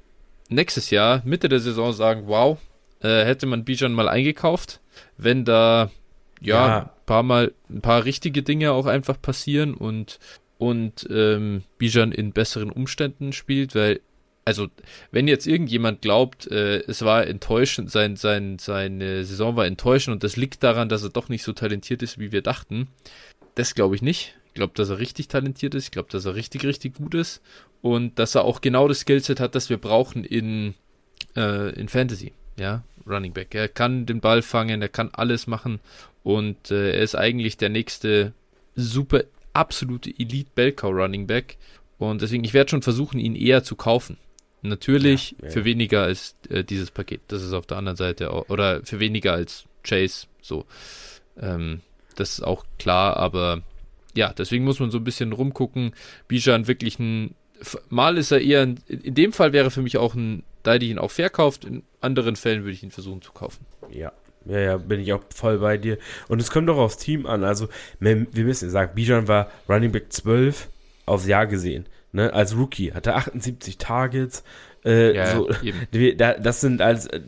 nächstes Jahr, Mitte der Saison, sagen, wow, äh, hätte man Bijan mal eingekauft, wenn da ja, ja, ein paar Mal ein paar richtige Dinge auch einfach passieren und und ähm, Bijan in besseren Umständen spielt, weil also wenn jetzt irgendjemand glaubt, äh, es war enttäuschend, sein, sein, seine Saison war enttäuschend und das liegt daran, dass er doch nicht so talentiert ist, wie wir dachten, das glaube ich nicht glaube, dass er richtig talentiert ist. Ich glaube, dass er richtig, richtig gut ist. Und dass er auch genau das Skillset hat, das wir brauchen in, äh, in Fantasy. Ja, Running Back. Er kann den Ball fangen, er kann alles machen. Und äh, er ist eigentlich der nächste super, absolute Elite Bellcow Running Back. Und deswegen, ich werde schon versuchen, ihn eher zu kaufen. Natürlich ja, ja. für weniger als äh, dieses Paket. Das ist auf der anderen Seite auch, oder für weniger als Chase. So. Ähm, das ist auch klar, aber ja, deswegen muss man so ein bisschen rumgucken. Bijan wirklich ein, mal ist er eher, ein, in dem Fall wäre für mich auch ein, da hätte ich ihn auch verkauft, in anderen Fällen würde ich ihn versuchen zu kaufen. Ja. Ja, ja, bin ich auch voll bei dir. Und es kommt doch aufs Team an. Also, wir, müssen sagen, Bijan war Running Back 12 aufs Jahr gesehen. Ne? Als Rookie hatte 78 Targets. Äh, ja, so, *laughs* das sind als, äh,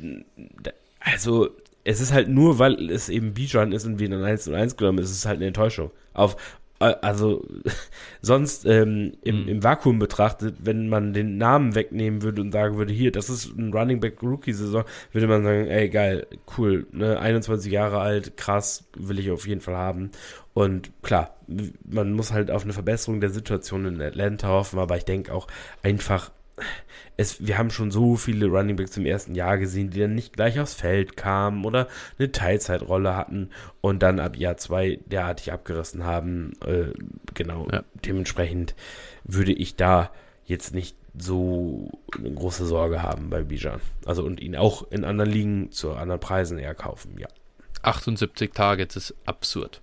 also, es ist halt nur, weil es eben Bijan ist und wir in 1 und 1 genommen ist, es ist halt eine Enttäuschung. Auf, also *laughs* sonst ähm, im, mhm. im Vakuum betrachtet, wenn man den Namen wegnehmen würde und sagen würde, hier, das ist ein Running Back Rookie Saison, würde man sagen, ey geil, cool, ne, 21 Jahre alt, krass, will ich auf jeden Fall haben. Und klar, man muss halt auf eine Verbesserung der Situation in Atlanta hoffen, aber ich denke auch einfach es, wir haben schon so viele Running Backs im ersten Jahr gesehen, die dann nicht gleich aufs Feld kamen oder eine Teilzeitrolle hatten und dann ab Jahr zwei derartig abgerissen haben. Äh, genau, ja. dementsprechend würde ich da jetzt nicht so eine große Sorge haben bei Bijan. Also und ihn auch in anderen Ligen zu anderen Preisen eher kaufen, ja. 78 Targets ist absurd.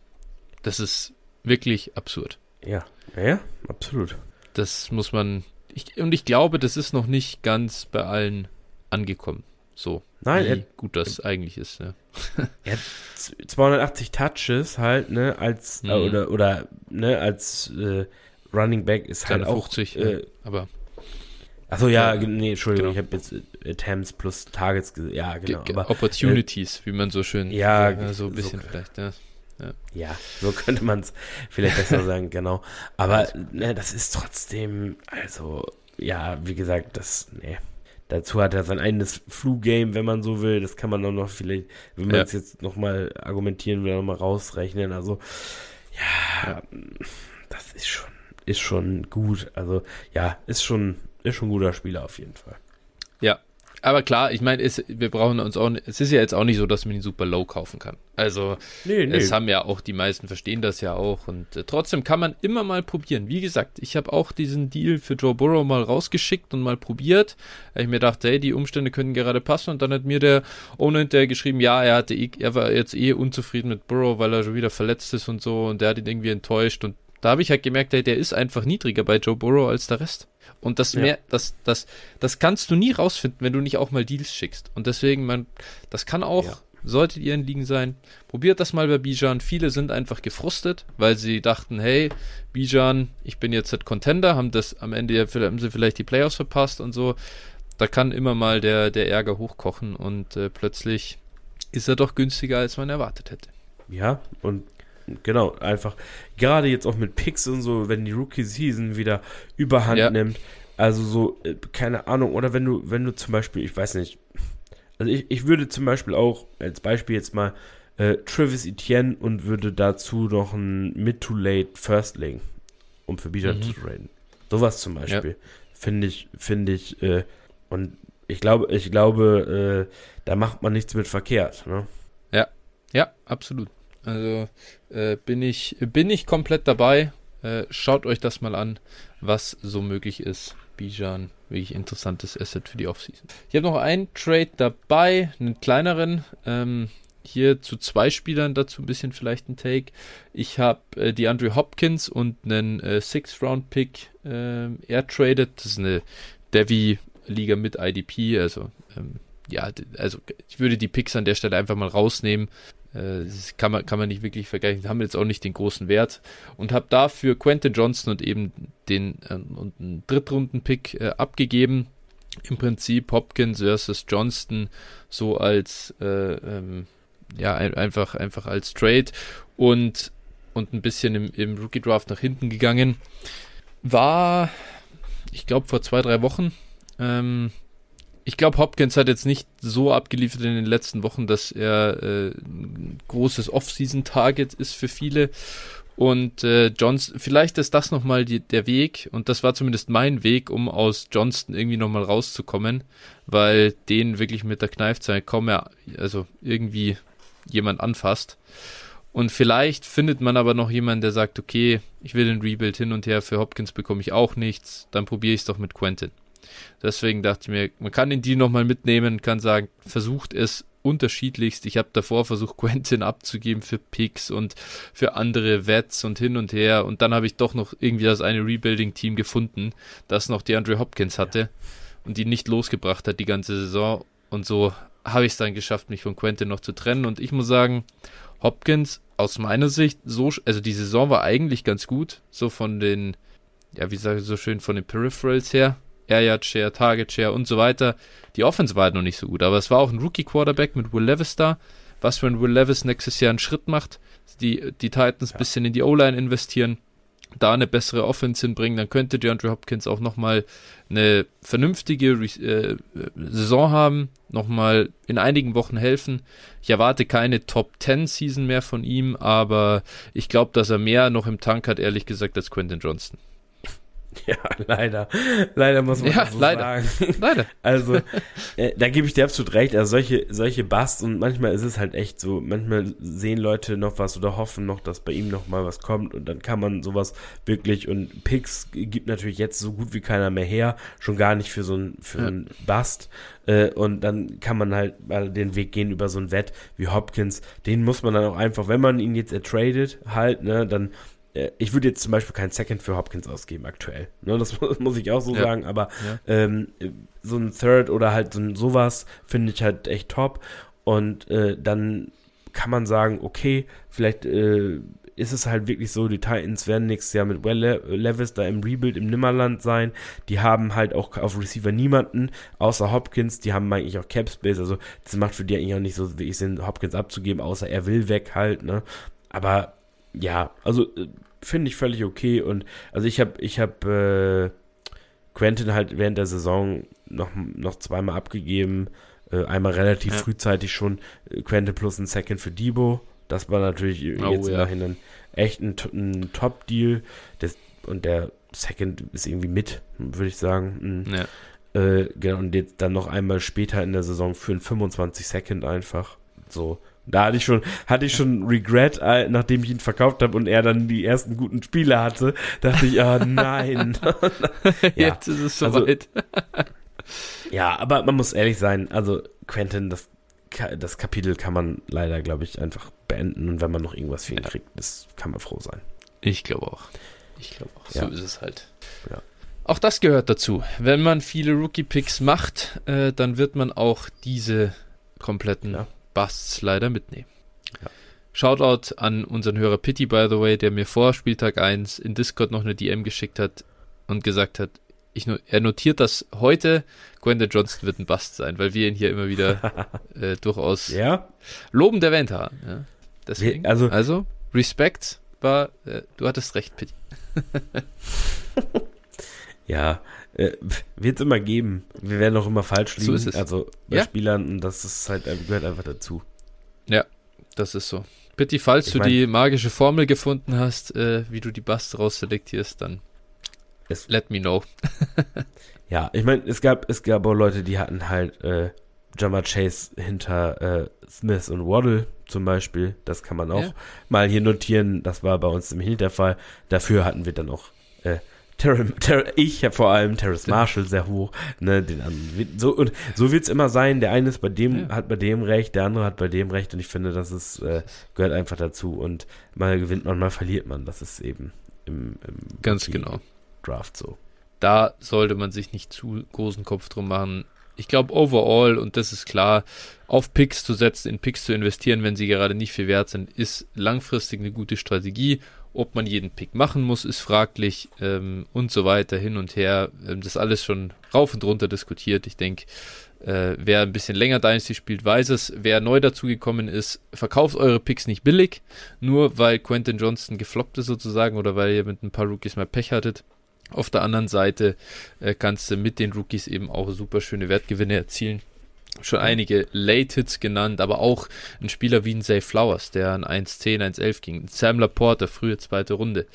Das ist wirklich absurd. Ja, ja, absolut. Das muss man ich, und ich glaube, das ist noch nicht ganz bei allen angekommen. So. Nein, wie er, gut das eigentlich ist, ja. er hat 280 Touches halt, ne, als, äh, mhm. äh, oder, oder, ne, als äh, Running Back ist halt auch. 50, äh, aber. Achso, ja, ja, nee, Entschuldigung, genau. ich habe jetzt äh, Attempts plus Targets gesehen. Ja, genau. aber, Opportunities, wie man so schön. Ja, ja so ein bisschen so, vielleicht, ja. Ja. ja, so könnte man es vielleicht besser *laughs* sagen, genau. Aber ne, das ist trotzdem, also, ja, wie gesagt, das, ne. Dazu hat er sein eigenes Flu-Game, wenn man so will. Das kann man auch noch vielleicht, wenn man es ja. jetzt nochmal argumentieren will, nochmal rausrechnen. Also, ja, ja, das ist schon, ist schon gut. Also, ja, ist schon, ist schon ein guter Spieler auf jeden Fall. Aber klar, ich meine, wir brauchen uns auch, es ist ja jetzt auch nicht so, dass man ihn super low kaufen kann. Also, nee, nee. es haben ja auch die meisten verstehen das ja auch und äh, trotzdem kann man immer mal probieren. Wie gesagt, ich habe auch diesen Deal für Joe Burrow mal rausgeschickt und mal probiert. Weil ich mir dachte, hey, die Umstände können gerade passen und dann hat mir der Owner hinterher geschrieben, ja, er hatte, eh, er war jetzt eh unzufrieden mit Burrow, weil er schon wieder verletzt ist und so und der hat ihn irgendwie enttäuscht und da habe ich halt gemerkt, hey, der ist einfach niedriger bei Joe Burrow als der Rest. Und das ja. mehr, das, das, das kannst du nie rausfinden, wenn du nicht auch mal Deals schickst. Und deswegen, man, das kann auch, ja. solltet ihr in Ligen sein, probiert das mal bei Bijan. Viele sind einfach gefrustet, weil sie dachten, hey, Bijan, ich bin jetzt Contender, haben das am Ende haben sie vielleicht die Playoffs verpasst und so. Da kann immer mal der, der Ärger hochkochen und äh, plötzlich ist er doch günstiger, als man erwartet hätte. Ja, und Genau, einfach gerade jetzt auch mit Picks und so, wenn die Rookie Season wieder Überhand ja. nimmt, also so äh, keine Ahnung oder wenn du wenn du zum Beispiel, ich weiß nicht, also ich, ich würde zum Beispiel auch als Beispiel jetzt mal äh, Travis Etienne und würde dazu noch ein Mid-to-Late First legen, um für Bijan mhm. zu traden. Sowas zum Beispiel. Ja. Finde ich, finde ich, äh, und ich glaube, ich glaube, äh, da macht man nichts mit verkehrt, ne? Ja, ja, absolut. Also äh, bin ich, bin ich komplett dabei. Äh, schaut euch das mal an, was so möglich ist. Bijan, wirklich interessantes Asset für die Offseason. Ich habe noch einen Trade dabei, einen kleineren. Ähm, hier zu zwei Spielern dazu ein bisschen vielleicht ein Take. Ich habe äh, die Andrew Hopkins und einen äh, Six-Round-Pick äh, air traded. Das ist eine Devi-Liga mit IDP. Also, ähm, ja, also ich würde die Picks an der Stelle einfach mal rausnehmen. Äh, das kann man, kann man nicht wirklich vergleichen. Haben jetzt auch nicht den großen Wert. Und habe dafür Quentin Johnson und eben den äh, und einen Drittrunden-Pick äh, abgegeben. Im Prinzip Hopkins versus Johnston so als äh, ähm, ja, ein, einfach, einfach als Trade und, und ein bisschen im, im Rookie Draft nach hinten gegangen. War, ich glaube, vor zwei, drei Wochen. Ähm, ich glaube, Hopkins hat jetzt nicht so abgeliefert in den letzten Wochen, dass er äh, ein großes Off-Season-Target ist für viele. Und äh, Johnston, vielleicht ist das nochmal der Weg, und das war zumindest mein Weg, um aus Johnston irgendwie nochmal rauszukommen, weil den wirklich mit der Kneifzeit kaum mehr, also irgendwie jemand anfasst. Und vielleicht findet man aber noch jemanden, der sagt, okay, ich will den Rebuild hin und her, für Hopkins bekomme ich auch nichts, dann probiere ich es doch mit Quentin. Deswegen dachte ich mir, man kann den Deal nochmal mitnehmen, kann sagen, versucht es unterschiedlichst. Ich habe davor versucht, *laughs* Quentin abzugeben für Picks und für andere Wets und hin und her. Und dann habe ich doch noch irgendwie das eine Rebuilding-Team gefunden, das noch die Andre Hopkins hatte ja. und die nicht losgebracht hat die ganze Saison. Und so habe ich es dann geschafft, mich von Quentin noch zu trennen. Und ich muss sagen, Hopkins aus meiner Sicht so, also die Saison war eigentlich ganz gut, so von den, ja, wie sage ich so schön, von den Peripherals her. Air Yard Share, Target Share und so weiter. Die Offense war halt noch nicht so gut, aber es war auch ein Rookie Quarterback mit Will Levis da. Was für ein Will Levis nächstes Jahr einen Schritt macht, die, die Titans ja. bisschen in die O-Line investieren da eine bessere Offense hinbringen, dann könnte DeAndre Hopkins auch nochmal eine vernünftige äh, Saison haben, nochmal in einigen Wochen helfen. Ich erwarte keine Top 10 Season mehr von ihm, aber ich glaube, dass er mehr noch im Tank hat, ehrlich gesagt, als Quentin Johnston. *laughs* Ja, leider. Leider muss man ja, so leider. sagen. *laughs* Leider. Also, äh, da gebe ich dir absolut recht. Also solche, solche Busts und manchmal ist es halt echt so, manchmal sehen Leute noch was oder hoffen noch, dass bei ihm noch mal was kommt und dann kann man sowas wirklich und Picks gibt natürlich jetzt so gut wie keiner mehr her, schon gar nicht für so ein, für ja. einen Bust. Äh, und dann kann man halt mal den Weg gehen über so ein Wett wie Hopkins. Den muss man dann auch einfach, wenn man ihn jetzt ertradet, halt, ne, dann ich würde jetzt zum Beispiel keinen Second für Hopkins ausgeben aktuell. Ne, das *laughs* muss ich auch so ja. sagen, aber ja. ähm, so ein Third oder halt so ein sowas finde ich halt echt top. Und äh, dann kann man sagen, okay, vielleicht äh, ist es halt wirklich so, die Titans werden nächstes Jahr mit Well Levis da im Rebuild im Nimmerland sein. Die haben halt auch auf Receiver niemanden, außer Hopkins. Die haben eigentlich auch Cap Space. Also, das macht für die eigentlich auch nicht so wirklich Sinn, Hopkins abzugeben, außer er will weg halt, ne? Aber ja, also äh, finde ich völlig okay. Und also ich habe ich hab, äh, Quentin halt während der Saison noch, noch zweimal abgegeben. Äh, einmal relativ ja. frühzeitig schon äh, Quentin plus ein Second für Debo. Das war natürlich oh, jetzt ja. im Nachhinein echt ein, ein Top-Deal. Und der Second ist irgendwie mit, würde ich sagen. Mhm. Ja. Äh, genau, und jetzt dann noch einmal später in der Saison für ein 25 Second einfach. So, da hatte ich schon, hatte ich schon Regret, äh, nachdem ich ihn verkauft habe und er dann die ersten guten Spiele hatte, dachte ich, ah oh, nein. *laughs* *laughs* ja. Jetzt ist es also soweit. Also, ja, aber man muss ehrlich sein, also Quentin, das, das Kapitel kann man leider, glaube ich, einfach beenden und wenn man noch irgendwas für ihn ja. kriegt, das kann man froh sein. Ich glaube auch. Ich glaube auch. Ja. So ist es halt. Ja. Auch das gehört dazu. Wenn man viele Rookie-Picks macht, äh, dann wird man auch diese kompletten ja. Busts leider mitnehmen. Ja. Shoutout an unseren Hörer Pity, by the way, der mir vor Spieltag 1 in Discord noch eine DM geschickt hat und gesagt hat, ich, er notiert, dass heute Gwenda Johnston wird ein Bust sein, weil wir ihn hier immer wieder *laughs* äh, durchaus ja? lobend erwähnt haben. Ja. Deswegen, also, also Respekt war, äh, du hattest recht, Pitti. *laughs* ja, äh, wird es immer geben. Wir werden auch immer falsch liegen. So ist es. Also bei Ja. Spielern das ist halt, gehört einfach dazu. Das ist so. Pitti, falls Ich du mein- die magische Formel gefunden hast, äh, wie du die Busts rausselektierst, dann Es- let me know. *laughs* Ja, ich meine, es gab, es gab auch Leute, die hatten halt äh, Jammer Chase hinter äh, Smith und Waddle zum Beispiel. Das kann man auch Ja. mal hier notieren. Das war bei uns nämlich nicht der Fall. Dafür hatten wir dann auch äh, Terry, Terry, ich ja vor allem Terrace Marshall sehr hoch. Ne, den anderen. So, und so wird's immer sein. Der eine ist bei dem, Ja. hat bei dem recht, der andere hat bei dem recht. Und ich finde, das ist, äh, gehört einfach dazu. Und mal gewinnt man, mal verliert man. Das ist eben im, im Ganz genau. Draft so. Da sollte man sich nicht zu großen Kopf drum machen. Ich glaube, overall, und das ist klar, auf Picks zu setzen, in Picks zu investieren, wenn sie gerade nicht viel wert sind, ist langfristig eine gute Strategie. Ob man jeden Pick machen muss, ist fraglich ähm, und so weiter hin und her. Ähm, das alles schon rauf und runter diskutiert. Ich denke, äh, wer ein bisschen länger Dynasty spielt, weiß es. Wer neu dazugekommen ist, verkauft eure Picks nicht billig, nur weil Quentin Johnston gefloppt ist sozusagen oder weil ihr mit ein paar Rookies mal Pech hattet. Auf der anderen Seite äh, kannst du mit den Rookies eben auch super schöne Wertgewinne erzielen. Schon einige Late-Hits genannt, aber auch ein Spieler wie ein Zay Flowers, der an 1.10, 1.11 ging. Sam Laporte, frühe zweite Runde.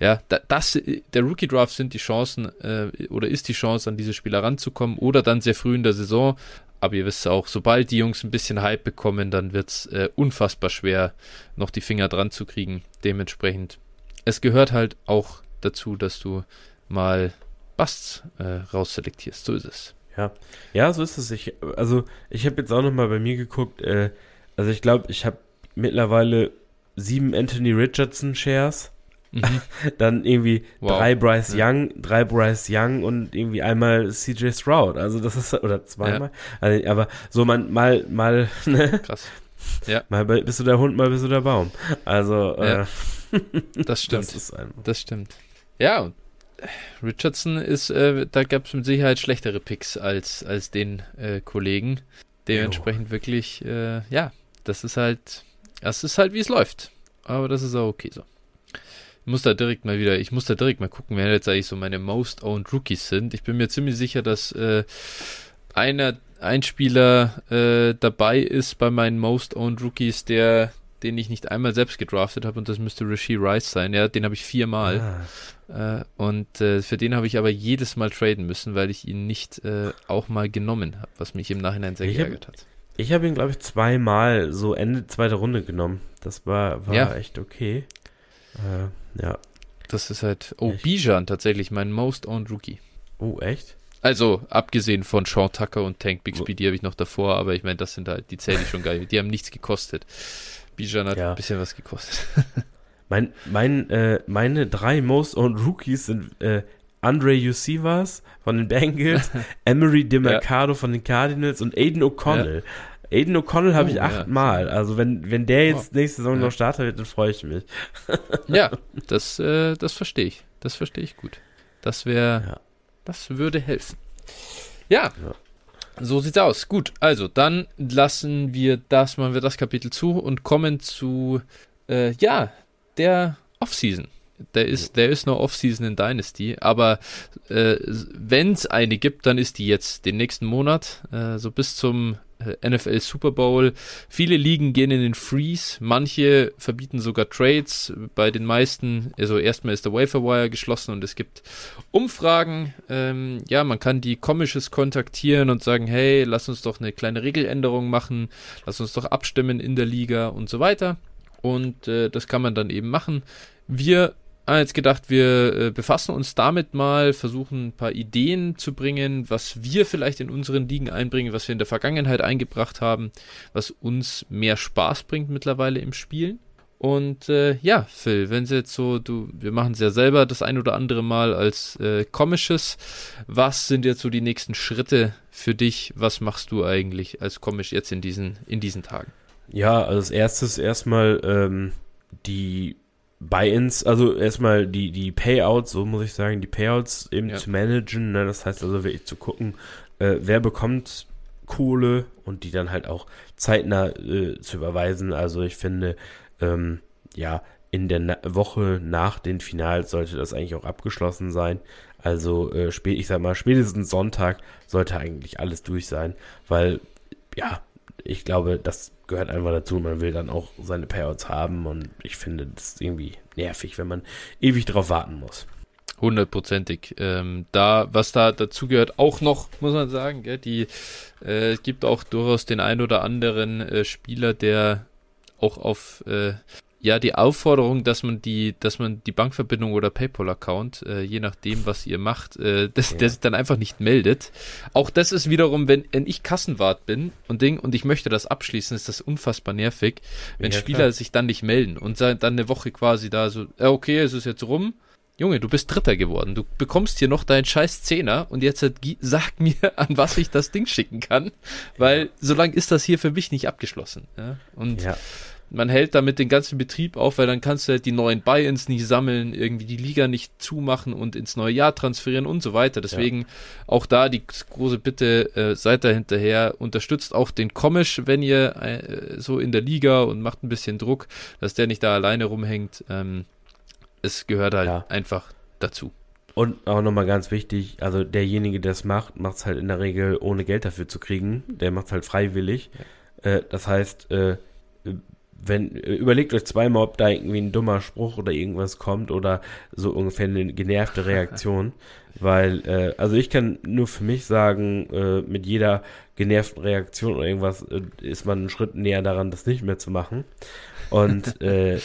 Ja, da, das, der Rookie-Draft sind die Chancen äh, oder ist die Chance, an diese Spieler ranzukommen oder dann sehr früh in der Saison. Aber ihr wisst auch, sobald die Jungs ein bisschen Hype bekommen, dann wird es äh, unfassbar schwer, noch die Finger dran zu kriegen. Dementsprechend, es gehört halt auch dazu, dass du mal Busts äh, rausselektierst. So ist es. Ja, ja, so ist es. Ich, also ich habe jetzt auch noch mal bei mir geguckt. Äh, also ich glaube, ich habe mittlerweile sieben Anthony Richardson Shares, Mhm. *laughs* dann irgendwie Wow. drei Bryce Ja. Young, drei Bryce Young und irgendwie einmal CJ Stroud. Also das ist oder zweimal. Also, aber so man mal mal *laughs* ne? Krass. mal bei- bist du der Hund, mal bist du der Baum. Also äh, Ja, *laughs* Das stimmt. das. Das stimmt. Ja, und Richardson ist, äh, da gab es mit Sicherheit schlechtere Picks als, als den äh, Kollegen. Dementsprechend wirklich, äh, ja, das ist halt, das ist halt, wie es läuft. Aber das ist auch okay so. Ich muss da direkt mal wieder, ich muss da direkt mal gucken, wer jetzt eigentlich so meine Most Owned Rookies sind. Ich bin mir ziemlich sicher, dass äh, einer, ein Spieler äh, dabei ist bei meinen Most Owned Rookies, der, den ich nicht einmal selbst gedraftet habe und das müsste Rasheed Rice sein. Ja, den habe ich viermal. Ah, und äh, für den habe ich aber jedes Mal traden müssen, weil ich ihn nicht äh, auch mal genommen habe, was mich im Nachhinein sehr Ich hab- geärgert hat. ich habe ihn glaube ich zweimal so Ende zweite Runde genommen. Das war war Ja. echt okay. Äh, ja. Das ist halt. Oh, Echt? Bijan tatsächlich, mein Most Owned Rookie. Oh echt? Also, abgesehen von Sean Tucker und Tank Bixby, die habe ich noch davor, aber ich meine, das sind halt, die zähle ich schon geil. Die haben nichts gekostet. Bijan hat Ja. ein bisschen was gekostet. *laughs* Mein, mein, äh, meine drei Most Owned Rookies sind äh, Andre Yusivas von den Bengals, *laughs* Emery DeMarcado von den Cardinals und Aiden O'Connell. Aiden O'Connell habe Oh, ich ja. achtmal. Also wenn, wenn der jetzt nächste Saison Ja. noch Starter wird, dann freue ich mich. *laughs* ja, das, äh, das verstehe ich. Das verstehe ich gut. Das wäre, Ja. das würde helfen. Ja, Ja. so sieht's aus. Gut, also dann lassen wir das, machen wir das Kapitel zu und kommen zu, äh, ja, der Offseason. Der ist, der ist noch Offseason in Dynasty, aber äh, wenn es eine gibt, dann ist die jetzt den nächsten Monat, äh, so bis zum äh, NFL Super Bowl. Viele Ligen gehen in den Freeze, manche verbieten sogar Trades. Bei den meisten, also erstmal ist der Waiver Wire geschlossen und es gibt Umfragen. Ähm, ja, man kann die Commissions kontaktieren und sagen, hey, lass uns doch eine kleine Regeländerung machen, lass uns doch abstimmen in der Liga und so weiter. Und äh, das kann man dann eben machen. Wir haben jetzt gedacht, wir äh, befassen uns damit mal, versuchen ein paar Ideen zu bringen, was wir vielleicht in unseren Ligen einbringen, was wir in der Vergangenheit eingebracht haben, was uns mehr Spaß bringt mittlerweile im Spielen. Und äh, ja, Phil, wenn sie jetzt so, du, wir machen es ja selber das ein oder andere Mal als äh, Komisches. Was sind jetzt so die nächsten Schritte für dich? Was machst du eigentlich als Komisch jetzt in diesen, in diesen Tagen? Ja, also als erstes erstmal ähm, die Buy-ins, also erstmal die, die Payouts, so muss ich sagen, die Payouts eben Ja. zu managen. Ne? Das heißt also wirklich zu gucken, äh, wer bekommt Kohle und die dann halt auch zeitnah äh, zu überweisen. Also ich finde, ähm, ja, in der Na Woche nach den Finals sollte das eigentlich auch abgeschlossen sein. Also äh, spät, ich sag mal, spätestens Sonntag sollte eigentlich alles durch sein, weil ja, ich glaube, das gehört einfach dazu. Man will dann auch seine Payouts haben und ich finde das irgendwie nervig, wenn man ewig drauf warten muss. Hundertprozentig. Ähm, da, was da dazu gehört, auch noch, muss man sagen, gell, die, äh, es gibt auch durchaus den ein oder anderen äh, Spieler, der auch auf äh, ja die Aufforderung, dass man die, dass man die Bankverbindung oder PayPal-Account, äh, je nachdem, was ihr macht, äh, das, ja. der sich dann einfach nicht meldet. Auch das ist wiederum, wenn, wenn ich Kassenwart bin und Ding und ich möchte das abschließen, ist das unfassbar nervig, wenn ja, Spieler klar. sich dann nicht melden und dann eine Woche quasi da so, äh, okay, es ist jetzt rum. Junge, du bist Dritter geworden. Du bekommst hier noch deinen scheiß Zehner und jetzt sag mir, *laughs* an was ich das Ding schicken kann, weil ja. solange ist das hier für mich nicht abgeschlossen. Ja? Und ja man hält damit den ganzen Betrieb auf, weil dann kannst du halt die neuen Buy-ins nicht sammeln, irgendwie die Liga nicht zumachen und ins neue Jahr transferieren und so weiter. Deswegen ja. auch da die große Bitte, äh, seid da hinterher, unterstützt auch den Komisch, wenn ihr äh, so in der Liga und macht ein bisschen Druck, dass der nicht da alleine rumhängt. Ähm, es gehört halt ja. einfach dazu. Und auch nochmal ganz wichtig, also derjenige, der es macht, macht es halt in der Regel ohne Geld dafür zu kriegen. Der macht es halt freiwillig. Ja. Äh, das heißt, äh, wenn, überlegt euch zweimal, ob da irgendwie ein dummer Spruch oder irgendwas kommt oder so ungefähr eine genervte Reaktion. *laughs* weil, äh, also ich kann nur für mich sagen, äh, mit jeder genervten Reaktion oder irgendwas äh, ist man einen Schritt näher daran, das nicht mehr zu machen. Und *laughs* äh,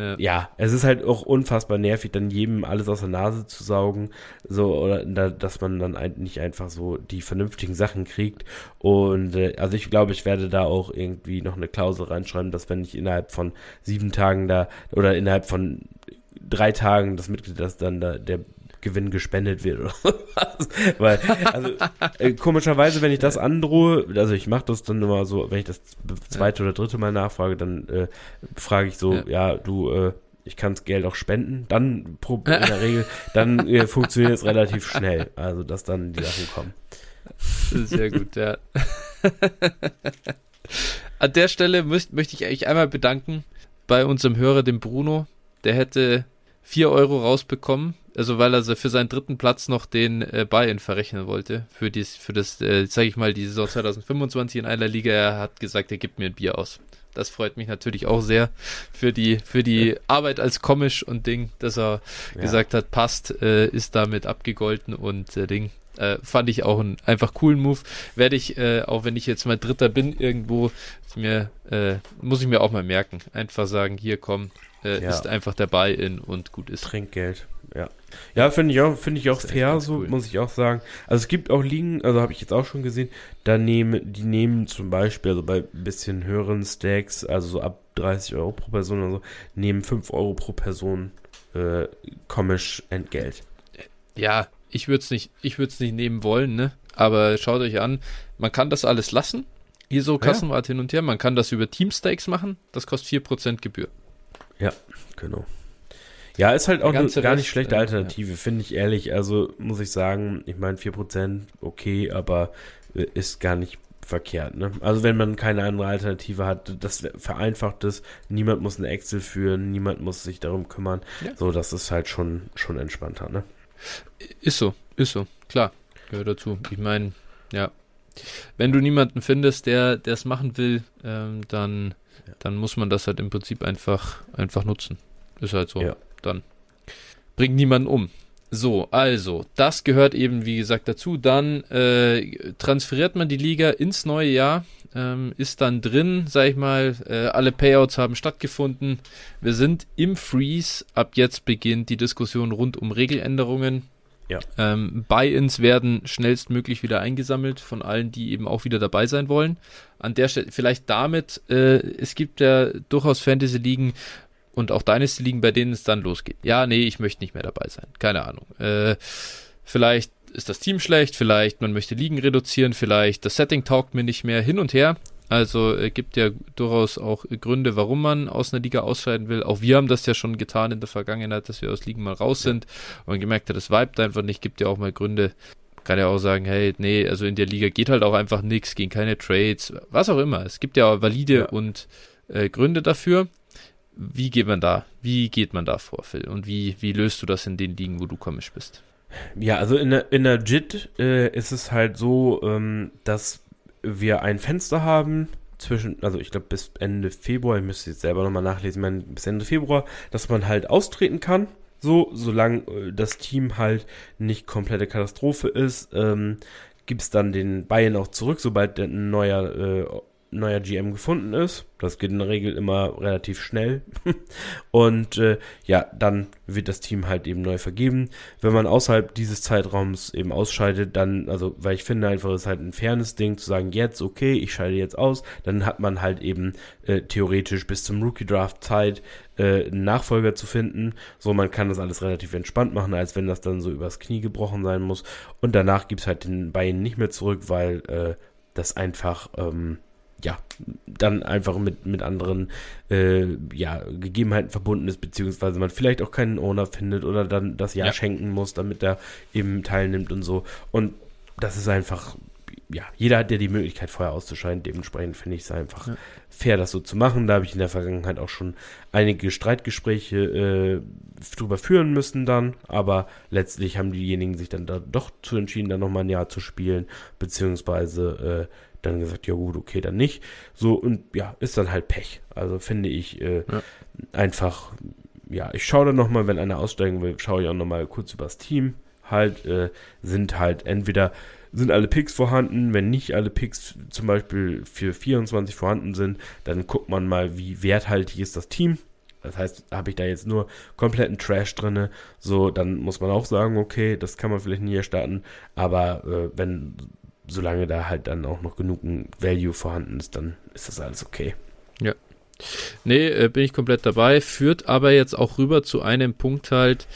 ja. ja. es ist halt auch unfassbar nervig, dann jedem alles aus der Nase zu saugen, so oder da, dass man dann nicht einfach so die vernünftigen Sachen kriegt. Und äh, also ich glaube, ich werde da auch irgendwie noch eine Klausel reinschreiben, dass wenn ich innerhalb von sieben Tagen da oder innerhalb von drei Tagen das Mitglied, das dann da der Gewinn gespendet wird oder *laughs* was. Weil, also äh, komischerweise, wenn ich das androhe, also ich mache das dann immer so, wenn ich das zweite ja. oder dritte Mal nachfrage, dann äh, frage ich so, ja, ja du, äh, ich kann das Geld auch spenden, dann pro, in der Regel, dann äh, *laughs* funktioniert es relativ schnell, also dass dann die Sachen kommen. Sehr gut, ja. An der Stelle müsst, möchte ich eigentlich einmal bedanken bei unserem Hörer, dem Bruno. Der hätte 4 Euro rausbekommen also weil er für seinen dritten Platz noch den äh, Buy-in verrechnen wollte für dies, für das, äh, sage ich mal, die Saison 2025 in einer Liga. Er hat gesagt, er gibt mir ein Bier aus. Das freut mich natürlich auch sehr für die für die Arbeit als Komisch und Ding, dass er ja. gesagt hat, passt, äh, ist damit abgegolten und äh, Ding. Äh, fand ich auch einen einfach coolen Move. Werde ich, äh, auch wenn ich jetzt mal Dritter bin, irgendwo, mir, äh, muss ich mir auch mal merken. Einfach sagen, hier komm, äh, ja. ist einfach der Buy-in und gut ist. Trinkgeld ja. Ja, finde ich auch, finde ich auch fair, so cool. muss ich auch sagen. Also es gibt auch Ligen, also habe ich jetzt auch schon gesehen, da nehmen, die nehmen zum Beispiel, also bei ein bisschen höheren Stacks, also so ab 30 Euro pro Person oder so, nehmen 5 Euro pro Person äh, komisch Entgelt. Ja, ich würde es nicht, ich würde es nicht nehmen wollen, ne? Aber schaut euch an, man kann das alles lassen. Hier so Kassenwart ja. hin und her, man kann das über Teamstakes machen, das kostet 4% Gebühr. Ja, genau. Ja, ist halt auch eine gar nicht schlechte äh, Alternative, ja. finde ich ehrlich. Also muss ich sagen, ich meine 4% okay, aber äh, ist gar nicht verkehrt. Ne? Also wenn man keine andere Alternative hat, das vereinfacht es. Niemand muss eine Excel führen, niemand muss sich darum kümmern. Ja. So, das ist halt schon, schon entspannter. Ne? Ist so, ist so, klar, gehört dazu. Ich meine, ja, wenn du niemanden findest, der es machen will, ähm, dann, ja. dann muss man das halt im Prinzip einfach, einfach nutzen. Ist halt so. Ja dann bringt niemanden um. So, also, das gehört eben, wie gesagt, dazu. Dann äh, transferiert man die Liga ins neue Jahr, ähm, ist dann drin, sag ich mal, äh, alle Payouts haben stattgefunden. Wir sind im Freeze. Ab jetzt beginnt die Diskussion rund um Regeländerungen. Ja. Ähm, Buy-ins werden schnellstmöglich wieder eingesammelt von allen, die eben auch wieder dabei sein wollen. An der Stelle vielleicht damit, äh, es gibt ja durchaus Fantasy-Ligen, und auch Dynasty liegen, bei denen es dann losgeht. Ja, nee, ich möchte nicht mehr dabei sein. Keine Ahnung. Äh, vielleicht ist das Team schlecht, vielleicht man möchte Ligen reduzieren, vielleicht das Setting taugt mir nicht mehr hin und her. Also äh, gibt ja durchaus auch Gründe, warum man aus einer Liga ausscheiden will. Auch wir haben das ja schon getan in der Vergangenheit, dass wir aus Ligen mal raus sind und gemerkt hat, das vibet einfach nicht. Gibt ja auch mal Gründe. Kann ja auch sagen, hey, nee, also in der Liga geht halt auch einfach nichts, gehen keine Trades, was auch immer. Es gibt ja auch valide ja. und äh, Gründe dafür wie geht man da, wie geht man da vor, Phil? Und wie, wie löst du das in den Ligen, wo du komisch bist? Ja, also in der, in der JIT äh, ist es halt so, ähm, dass wir ein Fenster haben zwischen, also ich glaube bis Ende Februar, ich müsste jetzt selber nochmal nachlesen, mein, bis Ende Februar, dass man halt austreten kann. So, solange äh, das Team halt nicht komplette Katastrophe ist, ähm, gibt es dann den Bayern auch zurück, sobald ein neuer äh, neuer GM gefunden ist. Das geht in der Regel immer relativ schnell. *laughs* und äh, ja, dann wird das Team halt eben neu vergeben. Wenn man außerhalb dieses Zeitraums eben ausscheidet, dann, also, weil ich finde einfach, es ist halt ein fairness Ding zu sagen, jetzt, okay, ich scheide jetzt aus, dann hat man halt eben äh, theoretisch bis zum Rookie Draft Zeit, äh, einen Nachfolger zu finden. So, man kann das alles relativ entspannt machen, als wenn das dann so übers Knie gebrochen sein muss. Und danach gibt es halt den Bein nicht mehr zurück, weil äh, das einfach, ähm, ja, dann einfach mit, mit anderen äh, ja, Gegebenheiten verbunden ist, beziehungsweise man vielleicht auch keinen Owner findet oder dann das Jahr ja. schenken muss, damit er eben teilnimmt und so. Und das ist einfach, ja, jeder hat ja die Möglichkeit, vorher auszuscheiden. Dementsprechend finde ich es einfach ja. fair, das so zu machen. Da habe ich in der Vergangenheit auch schon einige Streitgespräche äh, drüber führen müssen dann, aber letztlich haben diejenigen sich dann da doch zu entschieden, dann nochmal ein Jahr zu spielen, beziehungsweise äh, dann gesagt, ja gut, okay, dann nicht. So, und ja, ist dann halt Pech. Also finde ich äh, ja. einfach, ja, ich schaue dann nochmal, wenn einer aussteigen will, schaue ich auch nochmal kurz übers Team. Halt, äh, sind halt entweder sind alle Picks vorhanden, wenn nicht alle Picks zum Beispiel für 24 vorhanden sind, dann guckt man mal, wie werthaltig ist das Team. Das heißt, habe ich da jetzt nur kompletten Trash drin, so, dann muss man auch sagen, okay, das kann man vielleicht nie starten. Aber äh, wenn solange da halt dann auch noch genug Value vorhanden ist, dann ist das alles okay. Ja. Nee, äh, bin ich komplett dabei. Führt aber jetzt auch rüber zu einem Punkt halt,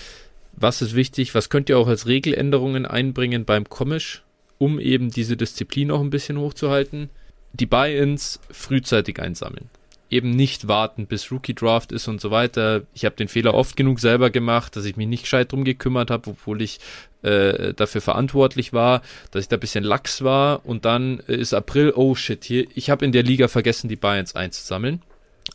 was ist wichtig, was könnt ihr auch als Regeländerungen einbringen beim Komisch, um eben diese Disziplin auch ein bisschen hochzuhalten? Die Buy-ins frühzeitig einsammeln eben nicht warten, bis Rookie Draft ist und so weiter. Ich habe den Fehler oft genug selber gemacht, dass ich mich nicht gescheit drum gekümmert habe, obwohl ich äh, dafür verantwortlich war, dass ich da ein bisschen lax war und dann ist April, oh shit, hier, ich habe in der Liga vergessen, die Bayerns einzusammeln.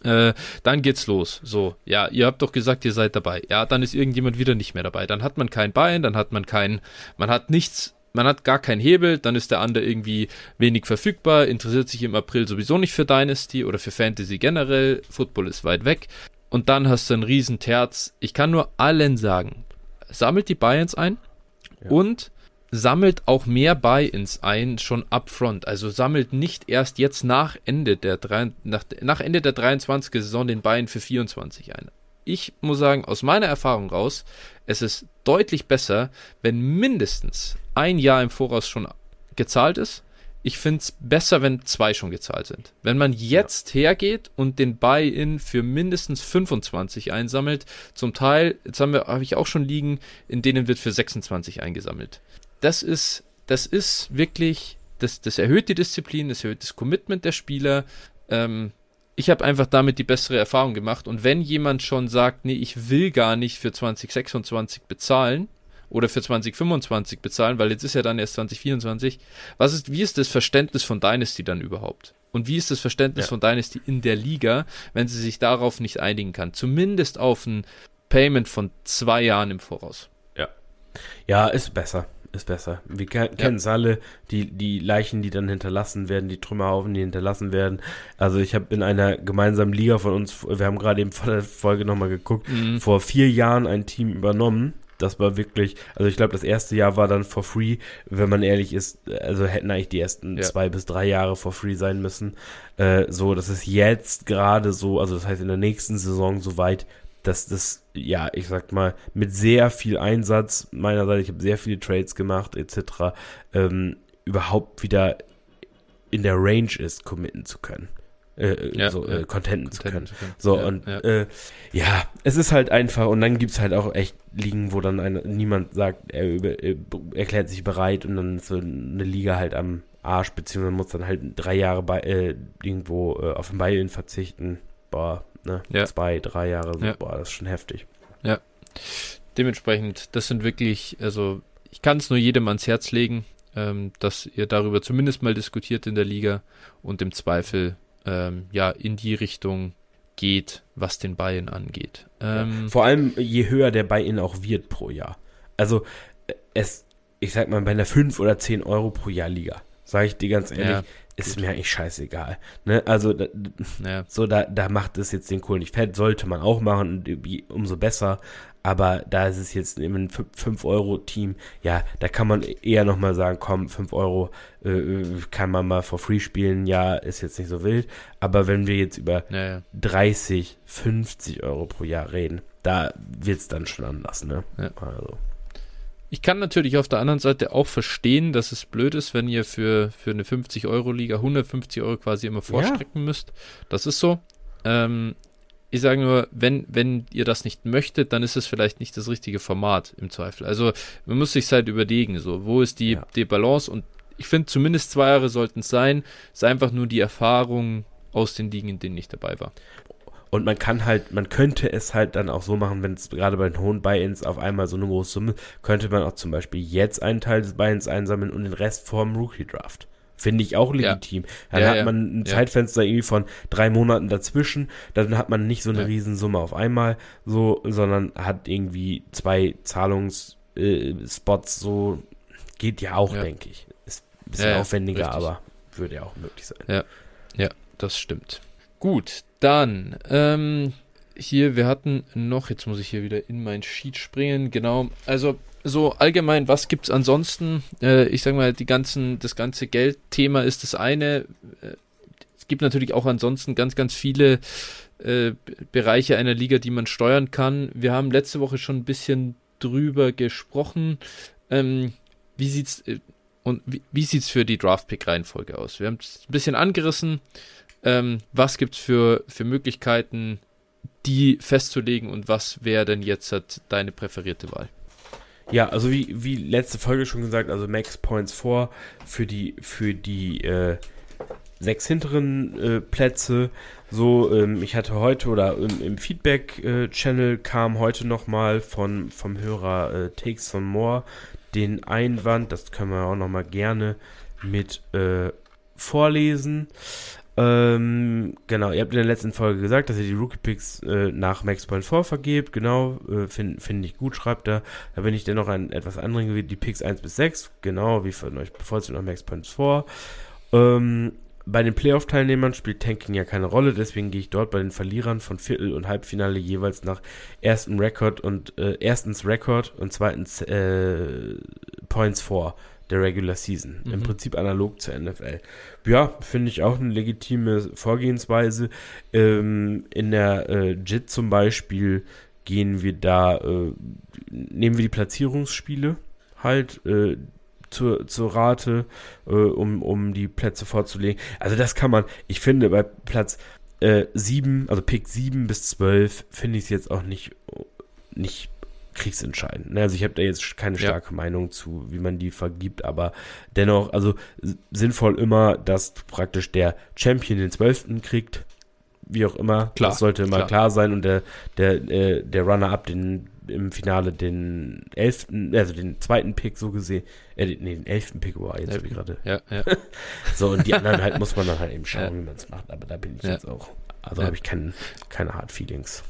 Äh, dann geht's los. So, ja, ihr habt doch gesagt, ihr seid dabei. Ja, dann ist irgendjemand wieder nicht mehr dabei. Dann hat man kein Bein, dann hat man kein, man hat nichts man hat gar keinen Hebel, dann ist der andere irgendwie wenig verfügbar, interessiert sich im April sowieso nicht für Dynasty oder für Fantasy generell, Football ist weit weg. Und dann hast du einen riesen Terz. Ich kann nur allen sagen, sammelt die Buy-ins ein ja. und sammelt auch mehr Buy-ins ein, schon upfront. Also sammelt nicht erst jetzt nach Ende der, drei, nach, nach Ende der 23. Saison den Buy-in für 24 ein. Ich muss sagen, aus meiner Erfahrung raus, es ist deutlich besser, wenn mindestens ein Jahr im Voraus schon gezahlt ist. Ich finde es besser, wenn zwei schon gezahlt sind. Wenn man jetzt ja. hergeht und den Buy-in für mindestens 25 einsammelt, zum Teil, jetzt haben wir, habe ich auch schon liegen, in denen wird für 26 eingesammelt. Das ist, das ist wirklich, das, das erhöht die Disziplin, das erhöht das Commitment der Spieler. Ähm, ich habe einfach damit die bessere Erfahrung gemacht. Und wenn jemand schon sagt, nee, ich will gar nicht für 2026 bezahlen, oder für 2025 bezahlen, weil jetzt ist ja dann erst 2024. Was ist, wie ist das Verständnis von Dynasty dann überhaupt? Und wie ist das Verständnis ja. von Dynasty in der Liga, wenn sie sich darauf nicht einigen kann? Zumindest auf ein Payment von zwei Jahren im Voraus. Ja. Ja, ist besser. Ist besser. Wir kennen es ja. alle, die, die Leichen, die dann hinterlassen werden, die Trümmerhaufen, die hinterlassen werden. Also ich habe in einer gemeinsamen Liga von uns, wir haben gerade eben vor der Folge nochmal geguckt, mhm. vor vier Jahren ein Team übernommen das war wirklich, also ich glaube, das erste Jahr war dann for free, wenn man ehrlich ist, also hätten eigentlich die ersten ja. zwei bis drei Jahre for free sein müssen. Äh, so, das ist jetzt gerade so, also das heißt in der nächsten Saison soweit, dass das, ja, ich sag mal, mit sehr viel Einsatz meinerseits, ich habe sehr viele Trades gemacht, etc., ähm, überhaupt wieder in der Range ist, committen zu können äh, ja, so äh, contenten zu können. Zu können. So ja, und ja. Äh, ja, es ist halt einfach und dann gibt's halt auch echt Ligen, wo dann eine, niemand sagt, er über, äh, erklärt sich bereit und dann ist so eine Liga halt am Arsch, beziehungsweise muss dann halt drei Jahre bei äh, irgendwo äh, auf den Beilen verzichten. Boah, ne? Ja. Zwei, drei Jahre, so, boah, das ist schon heftig. Ja. Dementsprechend, das sind wirklich, also ich kann es nur jedem ans Herz legen, ähm, dass ihr darüber zumindest mal diskutiert in der Liga und im Zweifel ähm, ja in die Richtung geht, was den Buy-in angeht. Ähm, ja, vor allem, je höher der Buy-in auch wird pro Jahr. Also, es, ich sag mal, bei einer 5 oder 10 Euro pro Jahr Liga, sage ich dir ganz ehrlich, ja, ist gut. mir eigentlich scheißegal. Ne? Also, da, ja. so, da, da macht es jetzt den Kohl nicht fett, sollte man auch machen, umso besser. Aber da ist es jetzt eben ein 5-Euro-Team, ja, da kann man eher nochmal sagen, komm, 5 Euro äh, kann man mal for free spielen, ja, ist jetzt nicht so wild. Aber wenn wir jetzt über ja, ja. 30, 50 Euro pro Jahr reden, da wird es dann schon anders, ne? Ja. Also. Ich kann natürlich auf der anderen Seite auch verstehen, dass es blöd ist, wenn ihr für, für eine 50-Euro-Liga 150 Euro quasi immer vorstrecken müsst. Das ist so. Ähm, ich sage nur, wenn, wenn ihr das nicht möchtet, dann ist es vielleicht nicht das richtige Format im Zweifel. Also man muss sich halt überlegen, so, wo ist die, ja. die Balance und ich finde zumindest zwei Jahre sollten es sein. Es ist einfach nur die Erfahrung aus den Ligen, in denen ich dabei war. Und man kann halt, man könnte es halt dann auch so machen, wenn es gerade bei den hohen Buy-ins auf einmal so eine große Summe, könnte man auch zum Beispiel jetzt einen Teil des Buy-ins einsammeln und den Rest vorm Rookie-Draft. Finde ich auch legitim. Ja. Dann ja, hat man ein ja. Zeitfenster irgendwie von drei Monaten dazwischen. Dann hat man nicht so eine ja. Riesensumme auf einmal, so, sondern hat irgendwie zwei Zahlungsspots, äh, so geht ja auch, denke ich. Ist ein bisschen aufwendiger, richtig. aber würde ja auch möglich sein. Ja, ja, das stimmt. Gut, dann ähm, hier, wir hatten noch, jetzt muss ich hier wieder in mein Sheet springen, genau, also so allgemein, was gibt es ansonsten? Äh, ich sag mal, die ganzen, das ganze Geldthema ist das eine. Äh, es gibt natürlich auch ansonsten ganz, ganz viele äh, Bereiche einer Liga, die man steuern kann. Wir haben letzte Woche schon ein bisschen drüber gesprochen. Ähm, wie sieht's äh, und wie, wie sieht's für die Draft-Pick-Reihenfolge aus? Wir haben es ein bisschen angerissen. Ähm, was gibt's für, für Möglichkeiten, die festzulegen und was wäre denn jetzt halt deine präferierte Wahl? Ja, also wie, wie letzte Folge schon gesagt, also Max Points vor für die, für die äh, sechs hinteren äh, Plätze. So, ähm, ich hatte heute oder im, im Feedback-Channel äh, kam heute nochmal vom Hörer äh, Takes von More den Einwand, das können wir auch nochmal gerne mit äh, vorlesen. Ähm, genau, ihr habt in der letzten Folge gesagt, dass ihr die Rookie-Picks äh, nach Max Point 4 vergebt. Genau, äh, finde find ich gut, schreibt er. Da bin ich dennoch ein etwas anderen gewählt, die Picks 1 bis 6. Genau, wie von euch bevorzugt nach Max Point 4. Ähm, bei den Playoff-Teilnehmern spielt Tanking ja keine Rolle, deswegen gehe ich dort bei den Verlierern von Viertel- und Halbfinale jeweils nach ersten Rekord und äh, erstens Rekord und zweitens äh, Points vor der Regular Season. Mhm. Im Prinzip analog zur NFL. Ja, finde ich auch eine legitime Vorgehensweise. Ähm, in der äh, JIT zum Beispiel gehen wir da, äh, nehmen wir die Platzierungsspiele halt äh, zur, zur Rate, äh, um, um die Plätze vorzulegen. Also das kann man, ich finde, bei Platz äh, 7, also Pick 7 bis 12, finde ich es jetzt auch nicht, nicht kriegsentscheidend. Ne? Also ich habe da jetzt keine starke ja. Meinung zu, wie man die vergibt, aber dennoch, also sinnvoll immer, dass praktisch der Champion den zwölften kriegt, wie auch immer. Klar, das sollte immer klar, klar sein und der, der, äh, der Runner-up den im Finale den elften, also den zweiten Pick so gesehen, äh, nee, den elften Pick war jetzt wie gerade. Ja, ja. *laughs* so, und die anderen halt *laughs* muss man dann halt eben schauen, ja. wie man es macht, aber da bin ich ja. jetzt auch, also habe ich kein, keine Hard Feelings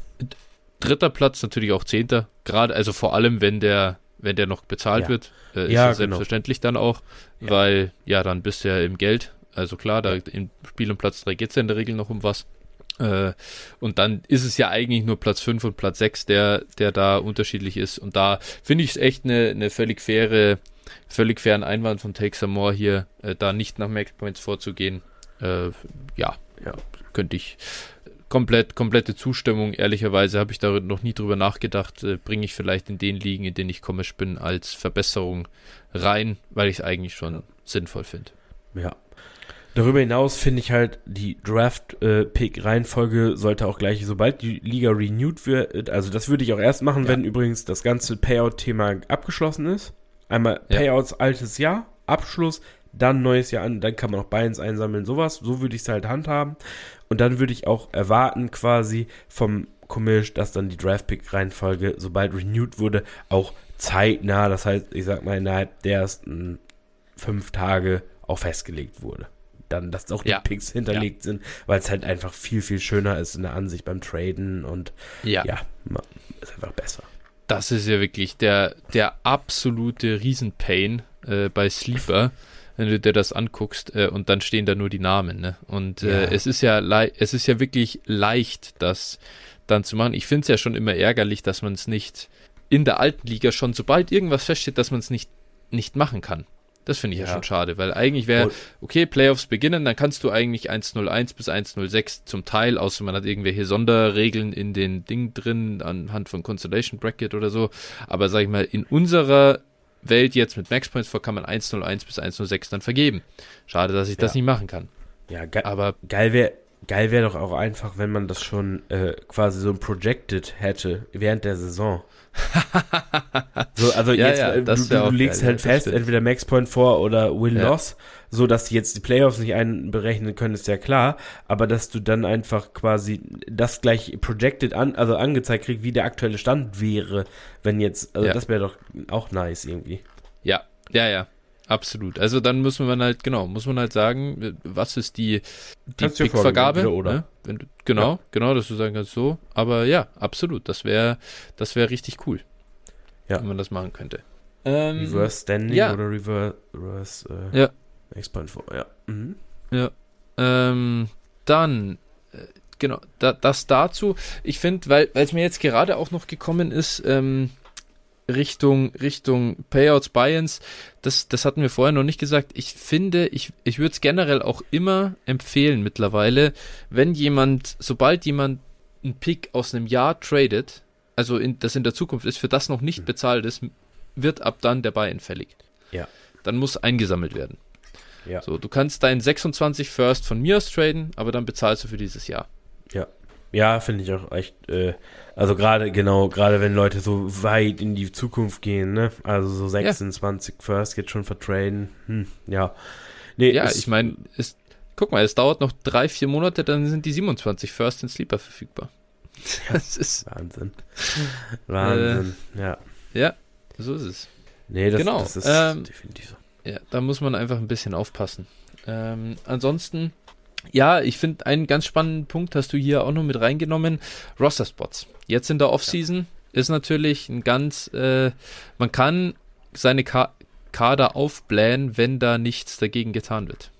dritter Platz, natürlich auch zehnter. Gerade, also vor allem, wenn der, wenn der noch bezahlt ja. wird, äh, ist ja, genau. selbstverständlich dann auch, ja. weil ja, dann bist du ja im Geld. Also klar, da im Spiel um Platz 3 geht es ja in der Regel noch um was. Äh, und dann ist es ja eigentlich nur Platz 5 und Platz 6, der, der da unterschiedlich ist. Und da finde ich es echt eine, eine völlig faire, völlig fairen Einwand von Take Some More hier, äh, da nicht nach Max Points vorzugehen. Äh, ja, ja, könnte ich, komplett, komplette Zustimmung. Ehrlicherweise habe ich da noch nie drüber nachgedacht. Äh, Bringe ich vielleicht in den Ligen, in denen ich komisch bin, als Verbesserung rein, weil ich es eigentlich schon ja. sinnvoll finde. Ja. Darüber hinaus finde ich halt, die Draft-Pick-Reihenfolge sollte auch gleich, sobald die Liga renewed wird, also das würde ich auch erst machen, ja. wenn übrigens das ganze Payout-Thema abgeschlossen ist. Einmal Payouts altes Jahr, Abschluss, dann neues Jahr an, dann kann man auch Buy-ins einsammeln, sowas. So würde ich es halt handhaben. Und dann würde ich auch erwarten, quasi vom Commish, dass dann die Draft-Pick-Reihenfolge, sobald renewed wurde, auch zeitnah, das heißt, ich sag mal, innerhalb der ersten fünf Tage auch festgelegt wurde. dann, dass auch die ja. Picks hinterlegt ja. sind, weil es halt einfach viel, viel schöner ist in der Ansicht beim Traden und ja, ja ist einfach besser. Das ist ja wirklich der, der absolute Riesenpain äh, bei Sleeper, wenn du dir das anguckst äh, und dann stehen da nur die Namen. Ne? Und äh, es ist ja es ist ja wirklich leicht, das dann zu machen. Ich finde es ja schon immer ärgerlich, dass man es nicht in der alten Liga schon, sobald irgendwas feststeht, dass man es nicht, nicht machen kann. Das finde ich ja. ja. schon schade, weil eigentlich wäre, okay, Playoffs beginnen, dann kannst du eigentlich 1.01 bis 1.06 zum Teil, außer man hat irgendwelche Sonderregeln in den Ding drin, anhand von Constellation Bracket oder so. Aber sag ich mal, in unserer Welt jetzt mit Max Points vor kann man 1.01 bis 1.06 dann vergeben. Schade, dass ich ja. das nicht machen kann. Ja, ge aber geil wäre geil wäre doch auch einfach, wenn man das schon äh, quasi so projected hätte während der Saison. *laughs* so, also ja, jetzt, ja, äh, du, du legst geil, halt fest, stimmt. entweder Max Point vor oder Win ja. Loss, so dass die jetzt die Playoffs nicht einberechnen können, ist ja klar, aber dass du dann einfach quasi das gleich projected an, also angezeigt kriegst, wie der aktuelle Stand wäre, wenn jetzt, also das wäre doch auch nice irgendwie. Ja, ja, ja. Absolut. Also dann muss man halt, genau, muss man halt sagen, was ist die, die Pick-Vergabe? Oder? Ne? Wenn du, genau, ja. genau, dass du sagen kannst so. Aber ja, absolut. Das wäre, das wäre richtig cool. Ja. Wenn man das machen könnte. Ähm, reverse Standing ja. oder Reverse, reverse äh, ja. Expand for, ja. Mhm. Ja. Ähm, dann, äh, genau, da, das dazu. Ich finde, weil es mir jetzt gerade auch noch gekommen ist, ähm, Richtung, Richtung Payouts, Buy-ins, das, das hatten wir vorher noch nicht gesagt. Ich finde, ich, ich würde es generell auch immer empfehlen mittlerweile, wenn jemand, sobald jemand einen Pick aus einem Jahr tradet, also in, das in der Zukunft ist, für das noch nicht mhm. bezahlt ist, wird ab dann der Buy-in fällig. Ja. Dann muss eingesammelt werden. Ja. So, du kannst deinen 26 First von mir aus traden, aber dann bezahlst du für dieses Jahr. Ja. Ja, finde ich auch echt, äh, also gerade, genau, gerade wenn Leute so weit in die Zukunft gehen, ne? Also so 26 ja. First geht schon vertraden. Hm, ja. Nee, ja, ich meine, guck mal, es dauert noch drei, vier Monate, dann sind die 27 First in Sleeper verfügbar. *laughs* das ist Wahnsinn. Wahnsinn, äh, ja. Ja, so ist es. Nee, das, genau. das ist ähm, definitiv so. Ja, da muss man einfach ein bisschen aufpassen. Ähm, ansonsten ja, ich finde, einen ganz spannenden Punkt hast du hier auch noch mit reingenommen. Roster-Spots. Jetzt in der Offseason ja. ist natürlich ein ganz, äh, man kann seine Ka Kader aufblähen, wenn da nichts dagegen getan wird.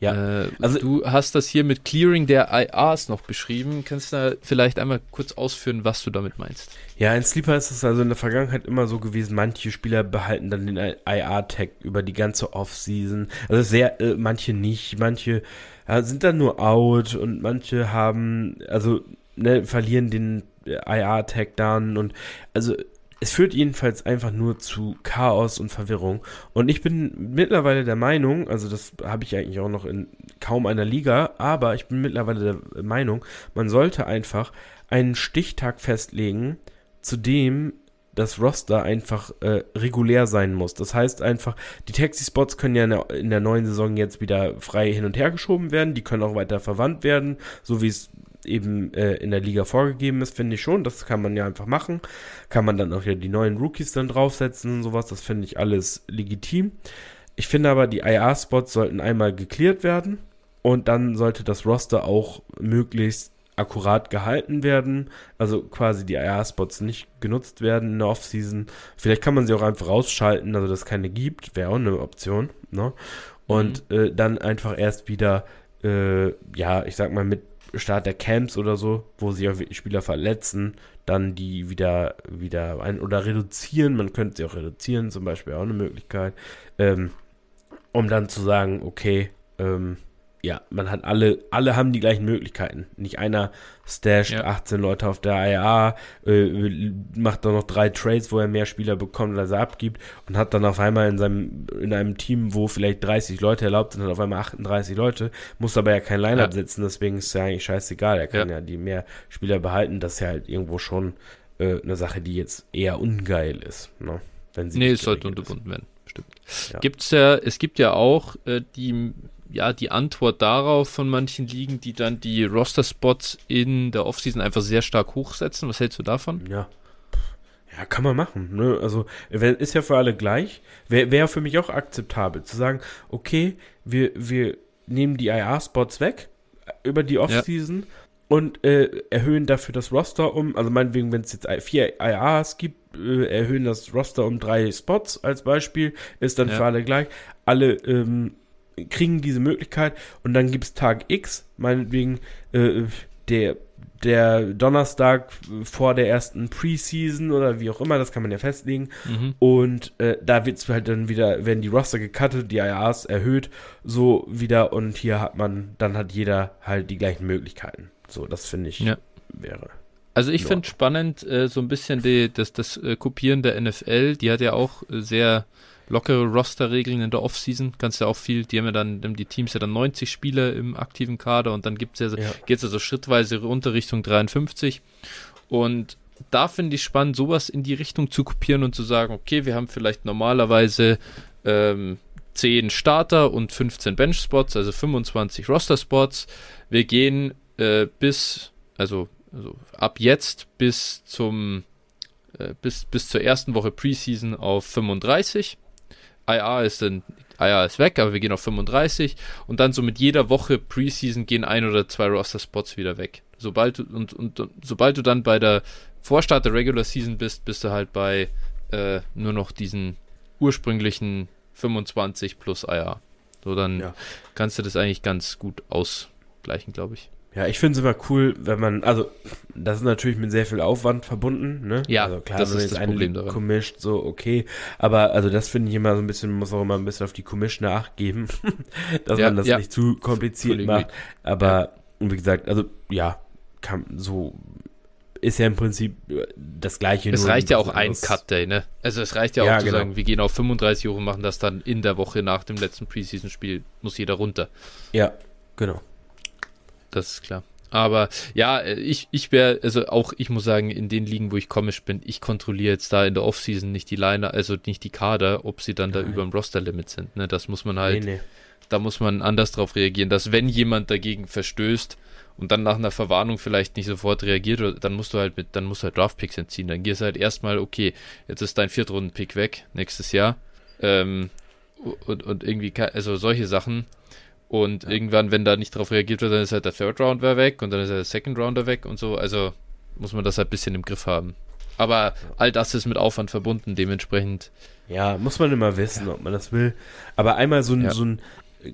Ja, äh, also du hast das hier mit Clearing der IAs noch beschrieben. Kannst du da vielleicht einmal kurz ausführen, was du damit meinst? Ja, in Sleeper ist es also in der Vergangenheit immer so gewesen, manche Spieler behalten dann den IA-Tag über die ganze Offseason. Also sehr, äh, manche nicht, manche äh, sind dann nur out und manche haben, also ne, verlieren den IA-Tag dann und also es führt jedenfalls einfach nur zu Chaos und Verwirrung. Und ich bin mittlerweile der Meinung, also das habe ich eigentlich auch noch in kaum einer Liga, aber ich bin mittlerweile der Meinung, man sollte einfach einen Stichtag festlegen, zu dem das Roster einfach äh, regulär sein muss. Das heißt einfach, die Taxi-Spots können ja in der, in der, neuen Saison jetzt wieder frei hin und her geschoben werden, die können auch weiter verwandt werden, so wie es eben äh, in der Liga vorgegeben ist, finde ich schon. Das kann man ja einfach machen. Kann man dann auch ja die neuen Rookies dann draufsetzen und sowas. Das finde ich alles legitim. Ich finde aber, die IR-Spots sollten einmal geklärt werden und dann sollte das Roster auch möglichst akkurat gehalten werden. Also quasi die IR-Spots nicht genutzt werden in der Offseason. Vielleicht kann man sie auch einfach rausschalten, also dass es keine gibt. Wäre auch eine Option. Ne? Und mhm. äh, dann einfach erst wieder, äh, ja, ich sag mal, mit Start der Camps oder so, wo sich auch wirklich Spieler verletzen, dann die wieder, wieder ein oder reduzieren. Man könnte sie auch reduzieren, zum Beispiel auch eine Möglichkeit, ähm, um dann zu sagen, okay, ähm, ja, man hat alle, alle haben die gleichen Möglichkeiten. Nicht einer stasht ja. 18 Leute auf der IA, äh, macht dann noch drei Trades, wo er mehr Spieler bekommt, als er abgibt und hat dann auf einmal in seinem, in einem Team, wo vielleicht 30 Leute erlaubt sind, hat auf einmal 38 Leute, muss aber ja kein Line-Up ja. setzen, deswegen ist es ja eigentlich scheißegal. Er kann ja. ja die mehr Spieler behalten, das ist ja halt irgendwo schon äh, eine Sache, die jetzt eher ungeil ist, ne? Wenn sie nee, es sollte unterbunden werden, stimmt. Ja. Gibt's ja, es gibt ja auch äh, die ja, die Antwort darauf von manchen Ligen, die dann die Roster-Spots in der Offseason einfach sehr stark hochsetzen. Was hältst du davon? Ja. Ja, kann man machen. Ne? Also ist ja für alle gleich. Wäre wär für mich auch akzeptabel zu sagen, okay, wir, wir nehmen die IA-Spots weg äh, über die Offseason ja. und äh, erhöhen dafür das Roster um, also meinetwegen, wenn es jetzt vier IAs gibt, äh, erhöhen das Roster um drei Spots als Beispiel, ist dann ja. für alle gleich. Alle ähm, kriegen diese Möglichkeit und dann gibt es Tag X, meinetwegen äh, der der Donnerstag vor der ersten Preseason oder wie auch immer, das kann man ja festlegen. Mhm. Und äh, da wird's halt dann wieder, werden die Roster gecuttet, die IAs erhöht, so wieder und hier hat man, dann hat jeder halt die gleichen Möglichkeiten. So, das finde ich ja. wäre. Also ich finde spannend, äh, so ein bisschen die, das, das äh, Kopieren der NFL, die hat ja auch äh, sehr lockere Rosterregeln in der Offseason. Kannst ja auch viel, die haben ja dann, die Teams ja dann 90 Spieler im aktiven Kader und dann gibt's ja, ja. geht's also schrittweise runter Richtung 53. Und da finde ich spannend, sowas in die Richtung zu kopieren und zu sagen, okay, wir haben vielleicht normalerweise ähm, 10 Starter und 15 Bench-Spots, also 25 Roster-Spots. Wir gehen äh, bis, also, also ab jetzt bis zum äh, bis, bis zur ersten Woche Preseason auf 35 IA ist dann, IA ist weg, aber wir gehen auf 35 und dann so mit jeder Woche Preseason gehen ein oder zwei Roster-Spots wieder weg. Sobald du, und, und, und, sobald du dann bei der Vorstart der Regular Season bist, bist du halt bei äh, nur noch diesen ursprünglichen 25 plus IA. So, dann ja. kannst du das eigentlich ganz gut ausgleichen, glaube ich. Ja, ich finde es immer cool, wenn man, also das ist natürlich mit sehr viel Aufwand verbunden, ne? Ja, also klar, das ist das Problem daran. Commischt, so okay, aber also das finde ich immer so ein bisschen, muss auch immer ein bisschen auf die Commission nachgeben, *laughs* dass ja, man das ja. nicht zu kompliziert macht. Aber ja. wie gesagt, also ja, kann so ist ja im Prinzip das gleiche. Es reicht ja auch ein Cut Day, ne? Also es reicht ja, ja auch genau. zu sagen, wir gehen auf 35 Euro und machen das dann in der Woche nach dem letzten Preseason-Spiel, muss jeder runter. Ja, genau das ist klar. Aber ja, ich, ich wäre, also auch ich muss sagen, in den Ligen, wo ich komisch bin, ich kontrolliere jetzt da in der Offseason nicht die Liner, also nicht die Kader, ob sie dann Nein. da über dem Roster-Limit sind. Ne? Das muss man halt, nee, nee. da muss man anders drauf reagieren, dass wenn jemand dagegen verstößt und dann nach einer Verwarnung vielleicht nicht sofort reagiert, dann musst du halt mit, dann musst du halt Draft-Picks entziehen. Dann gehst du halt erstmal, okay, jetzt ist dein Viertrunden-Pick weg, nächstes Jahr. Ähm, und, und irgendwie, also solche Sachen und ja. irgendwann, wenn da nicht darauf reagiert wird, dann ist halt der Third Rounder weg und dann ist halt der Second Rounder weg und so. Also muss man das halt ein bisschen im Griff haben. Aber all das ist mit Aufwand verbunden, dementsprechend. Ja, muss man immer wissen, ja. ob man das will. Aber einmal so ein, ja. so ein,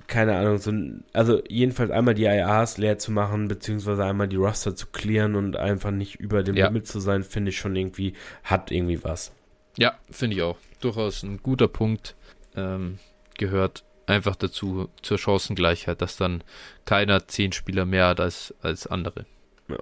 keine Ahnung, so ein, also jedenfalls einmal die IAs leer zu machen, beziehungsweise einmal die Roster zu clearen und einfach nicht über dem ja. Limit zu sein, finde ich schon irgendwie, hat irgendwie was. Ja, finde ich auch. Durchaus ein guter Punkt. Ähm, gehört einfach dazu zur Chancengleichheit, dass dann keiner zehn Spieler mehr hat als, als andere. Ja.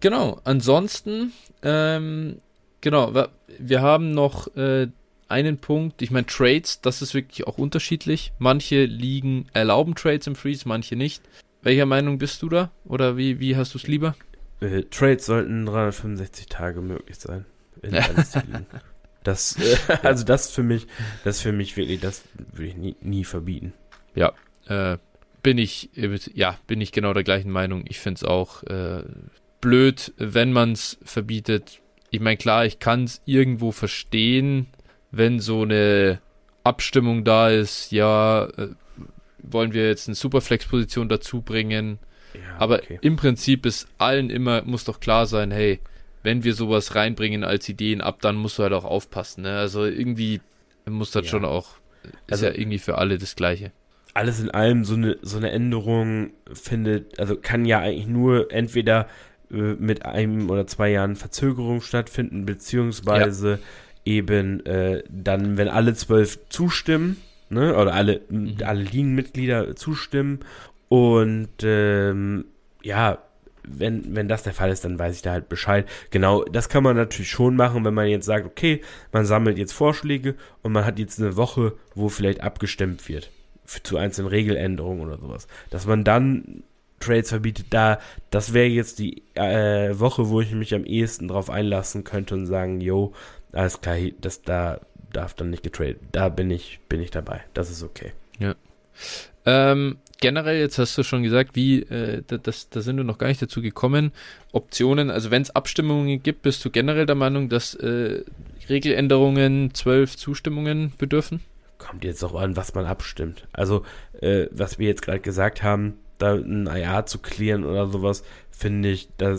Genau, ansonsten, ähm, genau, wir haben noch äh, einen Punkt, ich meine Trades, das ist wirklich auch unterschiedlich. Manche Ligen erlauben Trades im Freeze, manche nicht. Welcher Meinung bist du da? Oder wie, wie hast du es lieber? Äh, Trades sollten 365 Tage möglich sein. *laughs* In. Das, *laughs* äh, also das für mich, das für mich wirklich, das würde ich nie, nie verbieten. Ja, äh, bin ich, ja, bin ich genau der gleichen Meinung. Ich finde es auch äh, blöd, wenn man es verbietet. Ich meine, klar, ich kann es irgendwo verstehen, wenn so eine Abstimmung da ist, ja, äh, wollen wir jetzt eine Superflex-Position dazu bringen. Ja, aber okay. im Prinzip ist allen immer, muss doch klar sein, hey, wenn wir sowas reinbringen als Ideen ab, dann musst du halt auch aufpassen. Ne? Also irgendwie muss das ja. schon auch, ist also, ja irgendwie für alle das Gleiche. Alles in allem, so eine, so eine Änderung findet, also kann ja eigentlich nur entweder äh, mit einem oder zwei Jahren Verzögerung stattfinden, beziehungsweise ja. eben äh, dann, wenn alle zwölf zustimmen, ne, oder alle, mhm. alle Ligenmitglieder zustimmen und ähm, ja, wenn, wenn das der Fall ist, dann weiß ich da halt Bescheid. Genau, das kann man natürlich schon machen, wenn man jetzt sagt, okay, man sammelt jetzt Vorschläge und man hat jetzt eine Woche, wo vielleicht abgestimmt wird zu einzelnen Regeländerungen oder sowas. Dass man dann Trades verbietet, da, das wäre jetzt die äh, Woche, wo ich mich am ehesten drauf einlassen könnte und sagen, yo, alles klar, das da darf dann nicht getradet. Da bin ich, bin ich dabei. Das ist okay. Ja. Ähm, generell, jetzt hast du schon gesagt, wie, äh, das, da sind wir noch gar nicht dazu gekommen, Optionen, also wenn es Abstimmungen gibt, bist du generell der Meinung, dass äh, Regeländerungen zwölf Zustimmungen bedürfen? Kommt jetzt auch an, was man abstimmt. Also, äh, was wir jetzt gerade gesagt haben, da ein IA zu klären oder sowas, finde ich, da,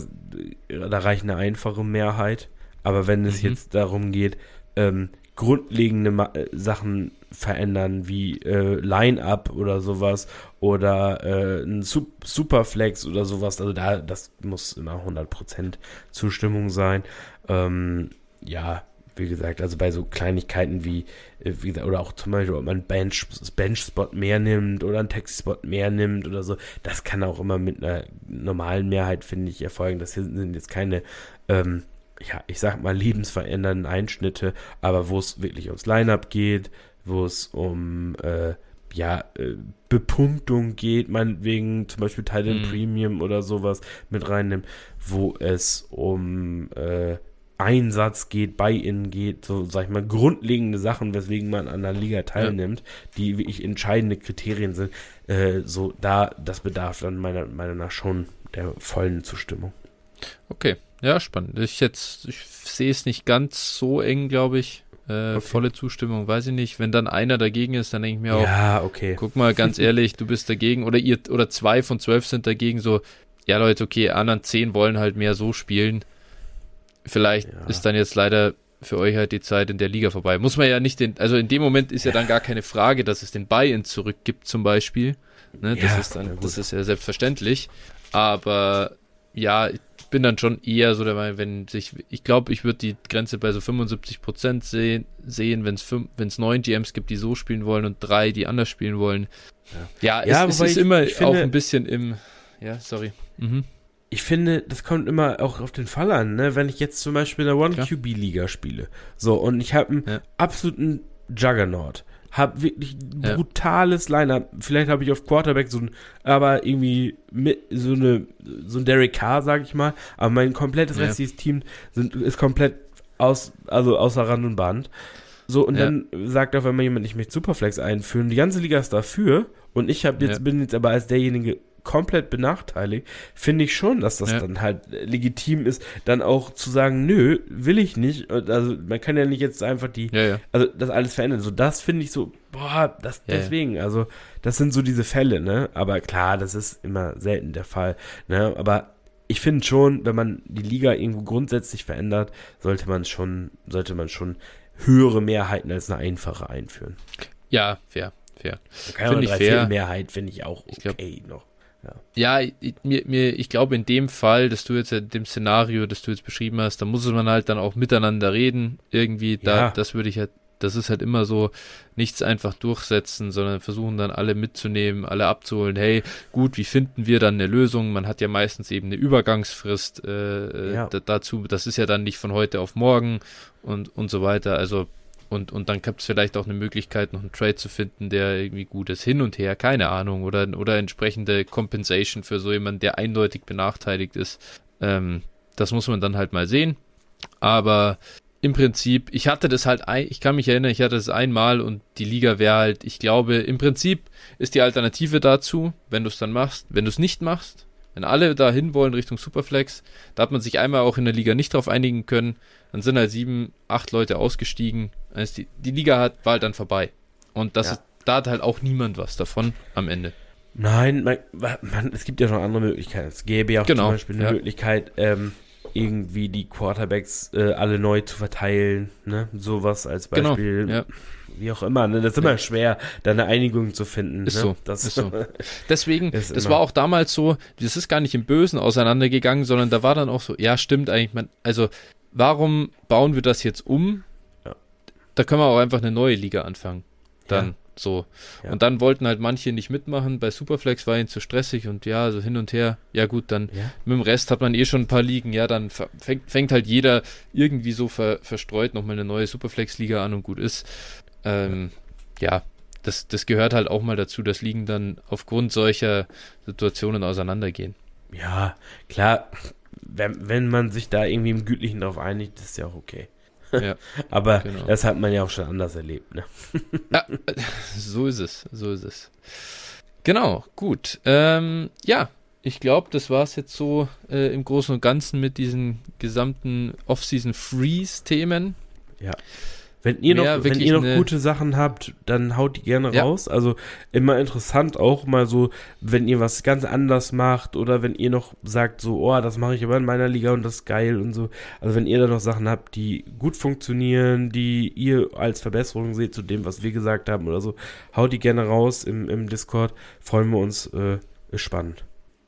da reicht eine einfache Mehrheit. Aber wenn es mhm. jetzt darum geht, ähm, grundlegende äh, Sachen verändern, wie äh, Line-Up oder sowas oder äh, ein Sup Superflex oder sowas, also da, das muss immer 100% Zustimmung sein. Ähm, ja, wie gesagt, also bei so Kleinigkeiten wie, äh, wie gesagt, oder auch zum Beispiel, ob man Bench, Bench-Spot mehr nimmt oder einen Text-Spot mehr nimmt oder so, das kann auch immer mit einer normalen Mehrheit, finde ich, erfolgen. Das sind jetzt keine, ähm, ja, ich sag mal, lebensverändernden Einschnitte, aber wo es wirklich ums Line-Up geht, wo es um, äh, ja, äh, Bepunktung geht, meinetwegen zum Beispiel Titan mhm. Premium oder sowas mit reinnimmt, wo es um, äh, Einsatz geht, bei ihnen geht, so sag ich mal, grundlegende Sachen, weswegen man an der Liga teilnimmt, ja. die wirklich entscheidende Kriterien sind, äh, so da, das bedarf dann meiner Meinung nach schon der vollen Zustimmung. Okay, ja, spannend. Ich jetzt, ich sehe es nicht ganz so eng, glaube ich. Äh, okay. Volle Zustimmung, weiß ich nicht. Wenn dann einer dagegen ist, dann denke ich mir auch, ja, okay. guck mal, ganz *laughs* ehrlich, du bist dagegen oder ihr oder zwei von zwölf sind dagegen, so, ja Leute, okay, anderen zehn wollen halt mehr so spielen Vielleicht ja. ist dann jetzt leider für euch halt die Zeit in der Liga vorbei. Muss man ja nicht den, also in dem Moment ist ja, dann gar keine Frage, dass es den Buy-in zurückgibt zum Beispiel. Ne, das ja, ist dann, das ist ja selbstverständlich. Aber ja, bin dann schon eher so dabei, wenn sich, ich glaube, ich würde die Grenze bei so 75 Prozent sehen, sehen wenn es neun GMs gibt, die so spielen wollen und drei, die anders spielen wollen. Ja, ja, es, es ist immer finde, auch ein bisschen im, ja, sorry. Mhm ich finde, das kommt immer auch auf den Fall an, ne? Wenn ich jetzt zum Beispiel in der One-QB-Liga spiele, so, und ich habe einen ja. absoluten Juggernaut, habe wirklich ein brutales ja. Line-Up, vielleicht habe ich auf Quarterback so ein, aber irgendwie mit, so eine, so ein Derek Carr, sag ich mal, aber mein komplettes ja. restliches Team sind, ist komplett aus, also außer Rand und Band. So, und ja. dann sagt auf einmal jemand, ich möchte Superflex einführen. Die ganze Liga ist dafür. Und ich habe jetzt, ja. bin jetzt aber als derjenige komplett benachteiligt, finde ich schon, dass das ja. dann halt legitim ist, dann auch zu sagen, nö, will ich nicht. Also man kann ja nicht jetzt einfach die, ja, ja. also das alles verändern. So, das finde ich so, boah, das deswegen, also das sind so diese Fälle, ne? Aber klar, das ist immer selten der Fall, ne? Aber ich finde schon, wenn man die Liga irgendwo grundsätzlich verändert, sollte man schon, sollte man schon höhere Mehrheiten als eine einfache einführen. Ja, fair, fair. Da kann man eine Mehrheit finde ich auch okay ich glaub, noch. Ja, ja ich, mir, mir, ich glaube, in dem Fall, dass du jetzt in dem Szenario, das du jetzt beschrieben hast, da muss man halt dann auch miteinander reden. Irgendwie, da, ja. das würde ich halt, das ist halt immer so, nichts einfach durchsetzen, sondern versuchen dann alle mitzunehmen, alle abzuholen. Hey, gut, wie finden wir dann eine Lösung? Man hat ja meistens eben eine Übergangsfrist äh, äh ja. dazu. Das ist ja dann nicht von heute auf morgen und, und so weiter. Also und, und dann gibt es vielleicht auch eine Möglichkeit, noch einen Trade zu finden, der irgendwie gut ist. Hin und her, keine Ahnung. Oder, oder entsprechende Compensation für so jemanden, der eindeutig benachteiligt ist. Ähm, das muss man dann halt mal sehen. Aber im Prinzip, ich hatte das halt, ein, ich kann mich erinnern, ich hatte das einmal und die Liga wäre halt, ich glaube, im Prinzip ist die Alternative dazu, wenn du es dann machst, wenn du es nicht machst, wenn alle dahin wollen Richtung Superflex, da hat man sich einmal auch in der Liga nicht drauf einigen können, dann sind halt sieben, acht Leute ausgestiegen. Die, die Liga hat, war halt dann vorbei. Und das ja. ist, da hat halt auch niemand was davon am Ende. Nein, man, man, es gibt ja schon andere Möglichkeiten. Es gäbe ja auch genau, zum Beispiel eine ja. Möglichkeit, ähm, irgendwie die Quarterbacks äh, alle neu zu verteilen, ne? Sowas als genau, Beispiel. Genau, ja. Wie auch immer, ne? Das ist immer schwer, da eine Einigung zu finden. Ist ne? so. Das ist so. *laughs* Deswegen, ist das war auch damals so, das ist gar nicht im Bösen auseinandergegangen, sondern da war dann auch so, ja, stimmt eigentlich, man, also warum bauen wir das jetzt um? Ja. Da können wir auch einfach eine neue Liga anfangen. Dann. Ja. So. Ja. Und dann wollten halt manche nicht mitmachen. Bei Superflex war ihnen zu stressig und ja, so hin und her. Ja, gut, dann ja. mit dem Rest hat man eh schon ein paar Ligen. Ja, dann fängt, fängt halt jeder irgendwie so ver, verstreut nochmal eine neue Superflex-Liga an und gut ist. Ähm, ja. das, das gehört halt auch mal dazu, dass Ligen dann aufgrund solcher Situationen auseinandergehen. Ja, klar. Wenn, wenn man sich da irgendwie im Gütlichen darauf einigt, ist ja auch okay. Ja, *laughs* Aber genau. das hat man ja auch schon anders erlebt, ne? *laughs* ja, so ist es, so ist es. Genau, gut. Ähm, ja, ich glaube, das war es jetzt so äh, im Großen und Ganzen mit diesen gesamten Off-Season Freeze-Themen. Ja. Wenn ihr noch, wenn ihr noch gute Sachen habt, dann haut die gerne ja. raus. Also immer interessant auch mal so, wenn ihr was ganz anders macht oder wenn ihr noch sagt so, oh, das mache ich aber in meiner Liga und das ist geil und so. Also wenn ihr da noch Sachen habt, die gut funktionieren, die ihr als Verbesserung seht zu dem, was wir gesagt haben oder so, haut die gerne raus im, im Discord. Freuen wir uns, äh, ist spannend.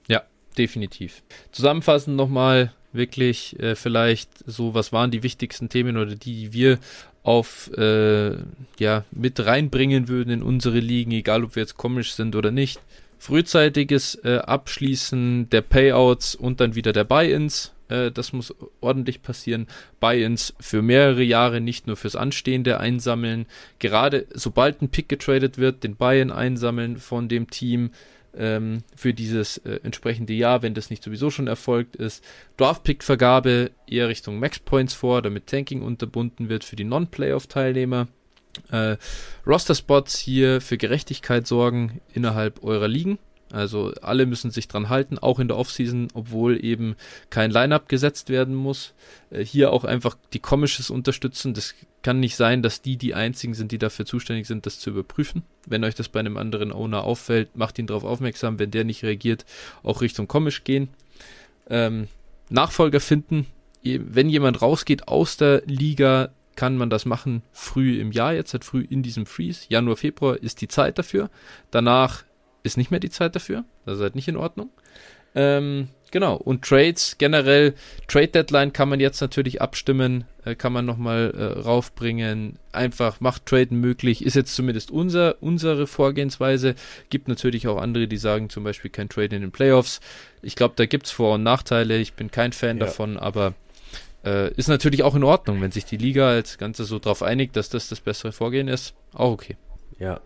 Ja, definitiv. Zusammenfassend nochmal, wirklich äh, vielleicht so, was waren die wichtigsten Themen oder die, die wir auf äh, ja mit reinbringen würden in unsere Ligen, egal ob wir jetzt komisch sind oder nicht. Frühzeitiges äh, Abschließen der Payouts und dann wieder der Buy-ins. Äh, das muss ordentlich passieren. Buy-ins für mehrere Jahre, nicht nur fürs Anstehende einsammeln. Gerade sobald ein Pick getradet wird, den Buy-in einsammeln von dem Team ähm, für dieses äh, entsprechende Jahr, wenn das nicht sowieso schon erfolgt ist. Draft-Pick-Vergabe eher Richtung Max-Points vor, damit Tanking unterbunden wird für die Non-Playoff-Teilnehmer. Äh, Roster-Spots hier für Gerechtigkeit sorgen innerhalb eurer Ligen. Also alle müssen sich dran halten, auch in der Offseason, obwohl eben kein Lineup gesetzt werden muss. Äh, hier auch einfach die Commishes unterstützen. Das kann nicht sein, dass die die einzigen sind, die dafür zuständig sind, das zu überprüfen. Wenn euch das bei einem anderen Owner auffällt, macht ihn darauf aufmerksam. Wenn der nicht reagiert, auch Richtung Commish gehen. Ähm, Nachfolger finden. Wenn jemand rausgeht aus der Liga, kann man das machen früh im Jahr, jetzt halt früh in diesem Freeze. Januar, Februar ist die Zeit dafür. Danach ist nicht mehr die Zeit dafür. Das ist halt nicht in Ordnung. Ähm, genau. Und Trades generell, Trade Deadline kann man jetzt natürlich abstimmen, äh, kann man nochmal äh, raufbringen. Einfach macht Traden möglich. Ist jetzt zumindest unser, unsere Vorgehensweise. Gibt natürlich auch andere, die sagen zum Beispiel kein Trade in den Playoffs. Ich glaube, da gibt es Vor- und Nachteile. Ich bin kein Fan ja. davon, aber äh, ist natürlich auch in Ordnung, wenn sich die Liga als Ganze so darauf einigt, dass das das bessere Vorgehen ist. Auch okay. Ja,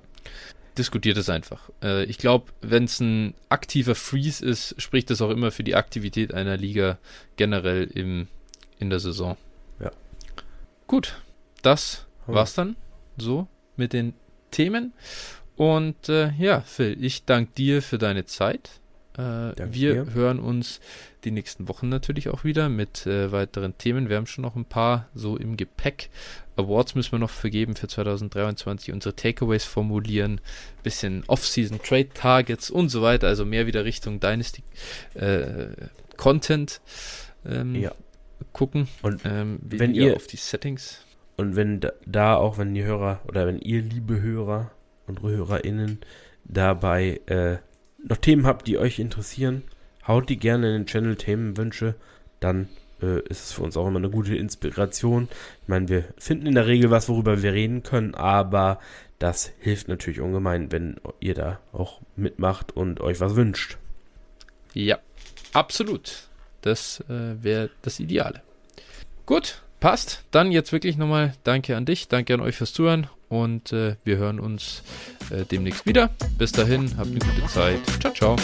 diskutiert es einfach. Äh, ich glaube, wenn es ein aktiver Freeze ist, spricht das auch immer für die Aktivität einer Liga generell im, in der Saison. Ja. Gut, das hm. war's dann so mit den Themen. Und äh, ja, Phil, ich danke dir für deine Zeit. Äh, wir dir. hören uns die nächsten Wochen natürlich auch wieder mit äh, weiteren Themen. Wir haben schon noch ein paar so im Gepäck. Awards müssen wir noch vergeben für 2023, unsere Takeaways formulieren, bisschen Off-Season Trade Targets und so weiter, also mehr wieder Richtung Dynasty äh, Content ähm, ja. gucken. Und ähm, wenn ihr auf die Settings und wenn da, da, auch, wenn die Hörer oder wenn ihr liebe Hörer und HörerInnen dabei äh, noch Themen habt, die euch interessieren, haut die gerne in den Channel Themenwünsche, dann äh, ist es für uns auch immer eine gute Inspiration. Ich meine, wir finden in der Regel was, worüber wir reden können, aber das hilft natürlich ungemein, wenn ihr da auch mitmacht und euch was wünscht. Ja, absolut. Das äh, wäre das Ideale. Gut, passt. Dann jetzt wirklich nochmal Danke an dich, danke an euch fürs Zuhören und äh, wir hören uns äh, demnächst wieder. Bis dahin, habt eine gute Zeit. Ciao, ciao.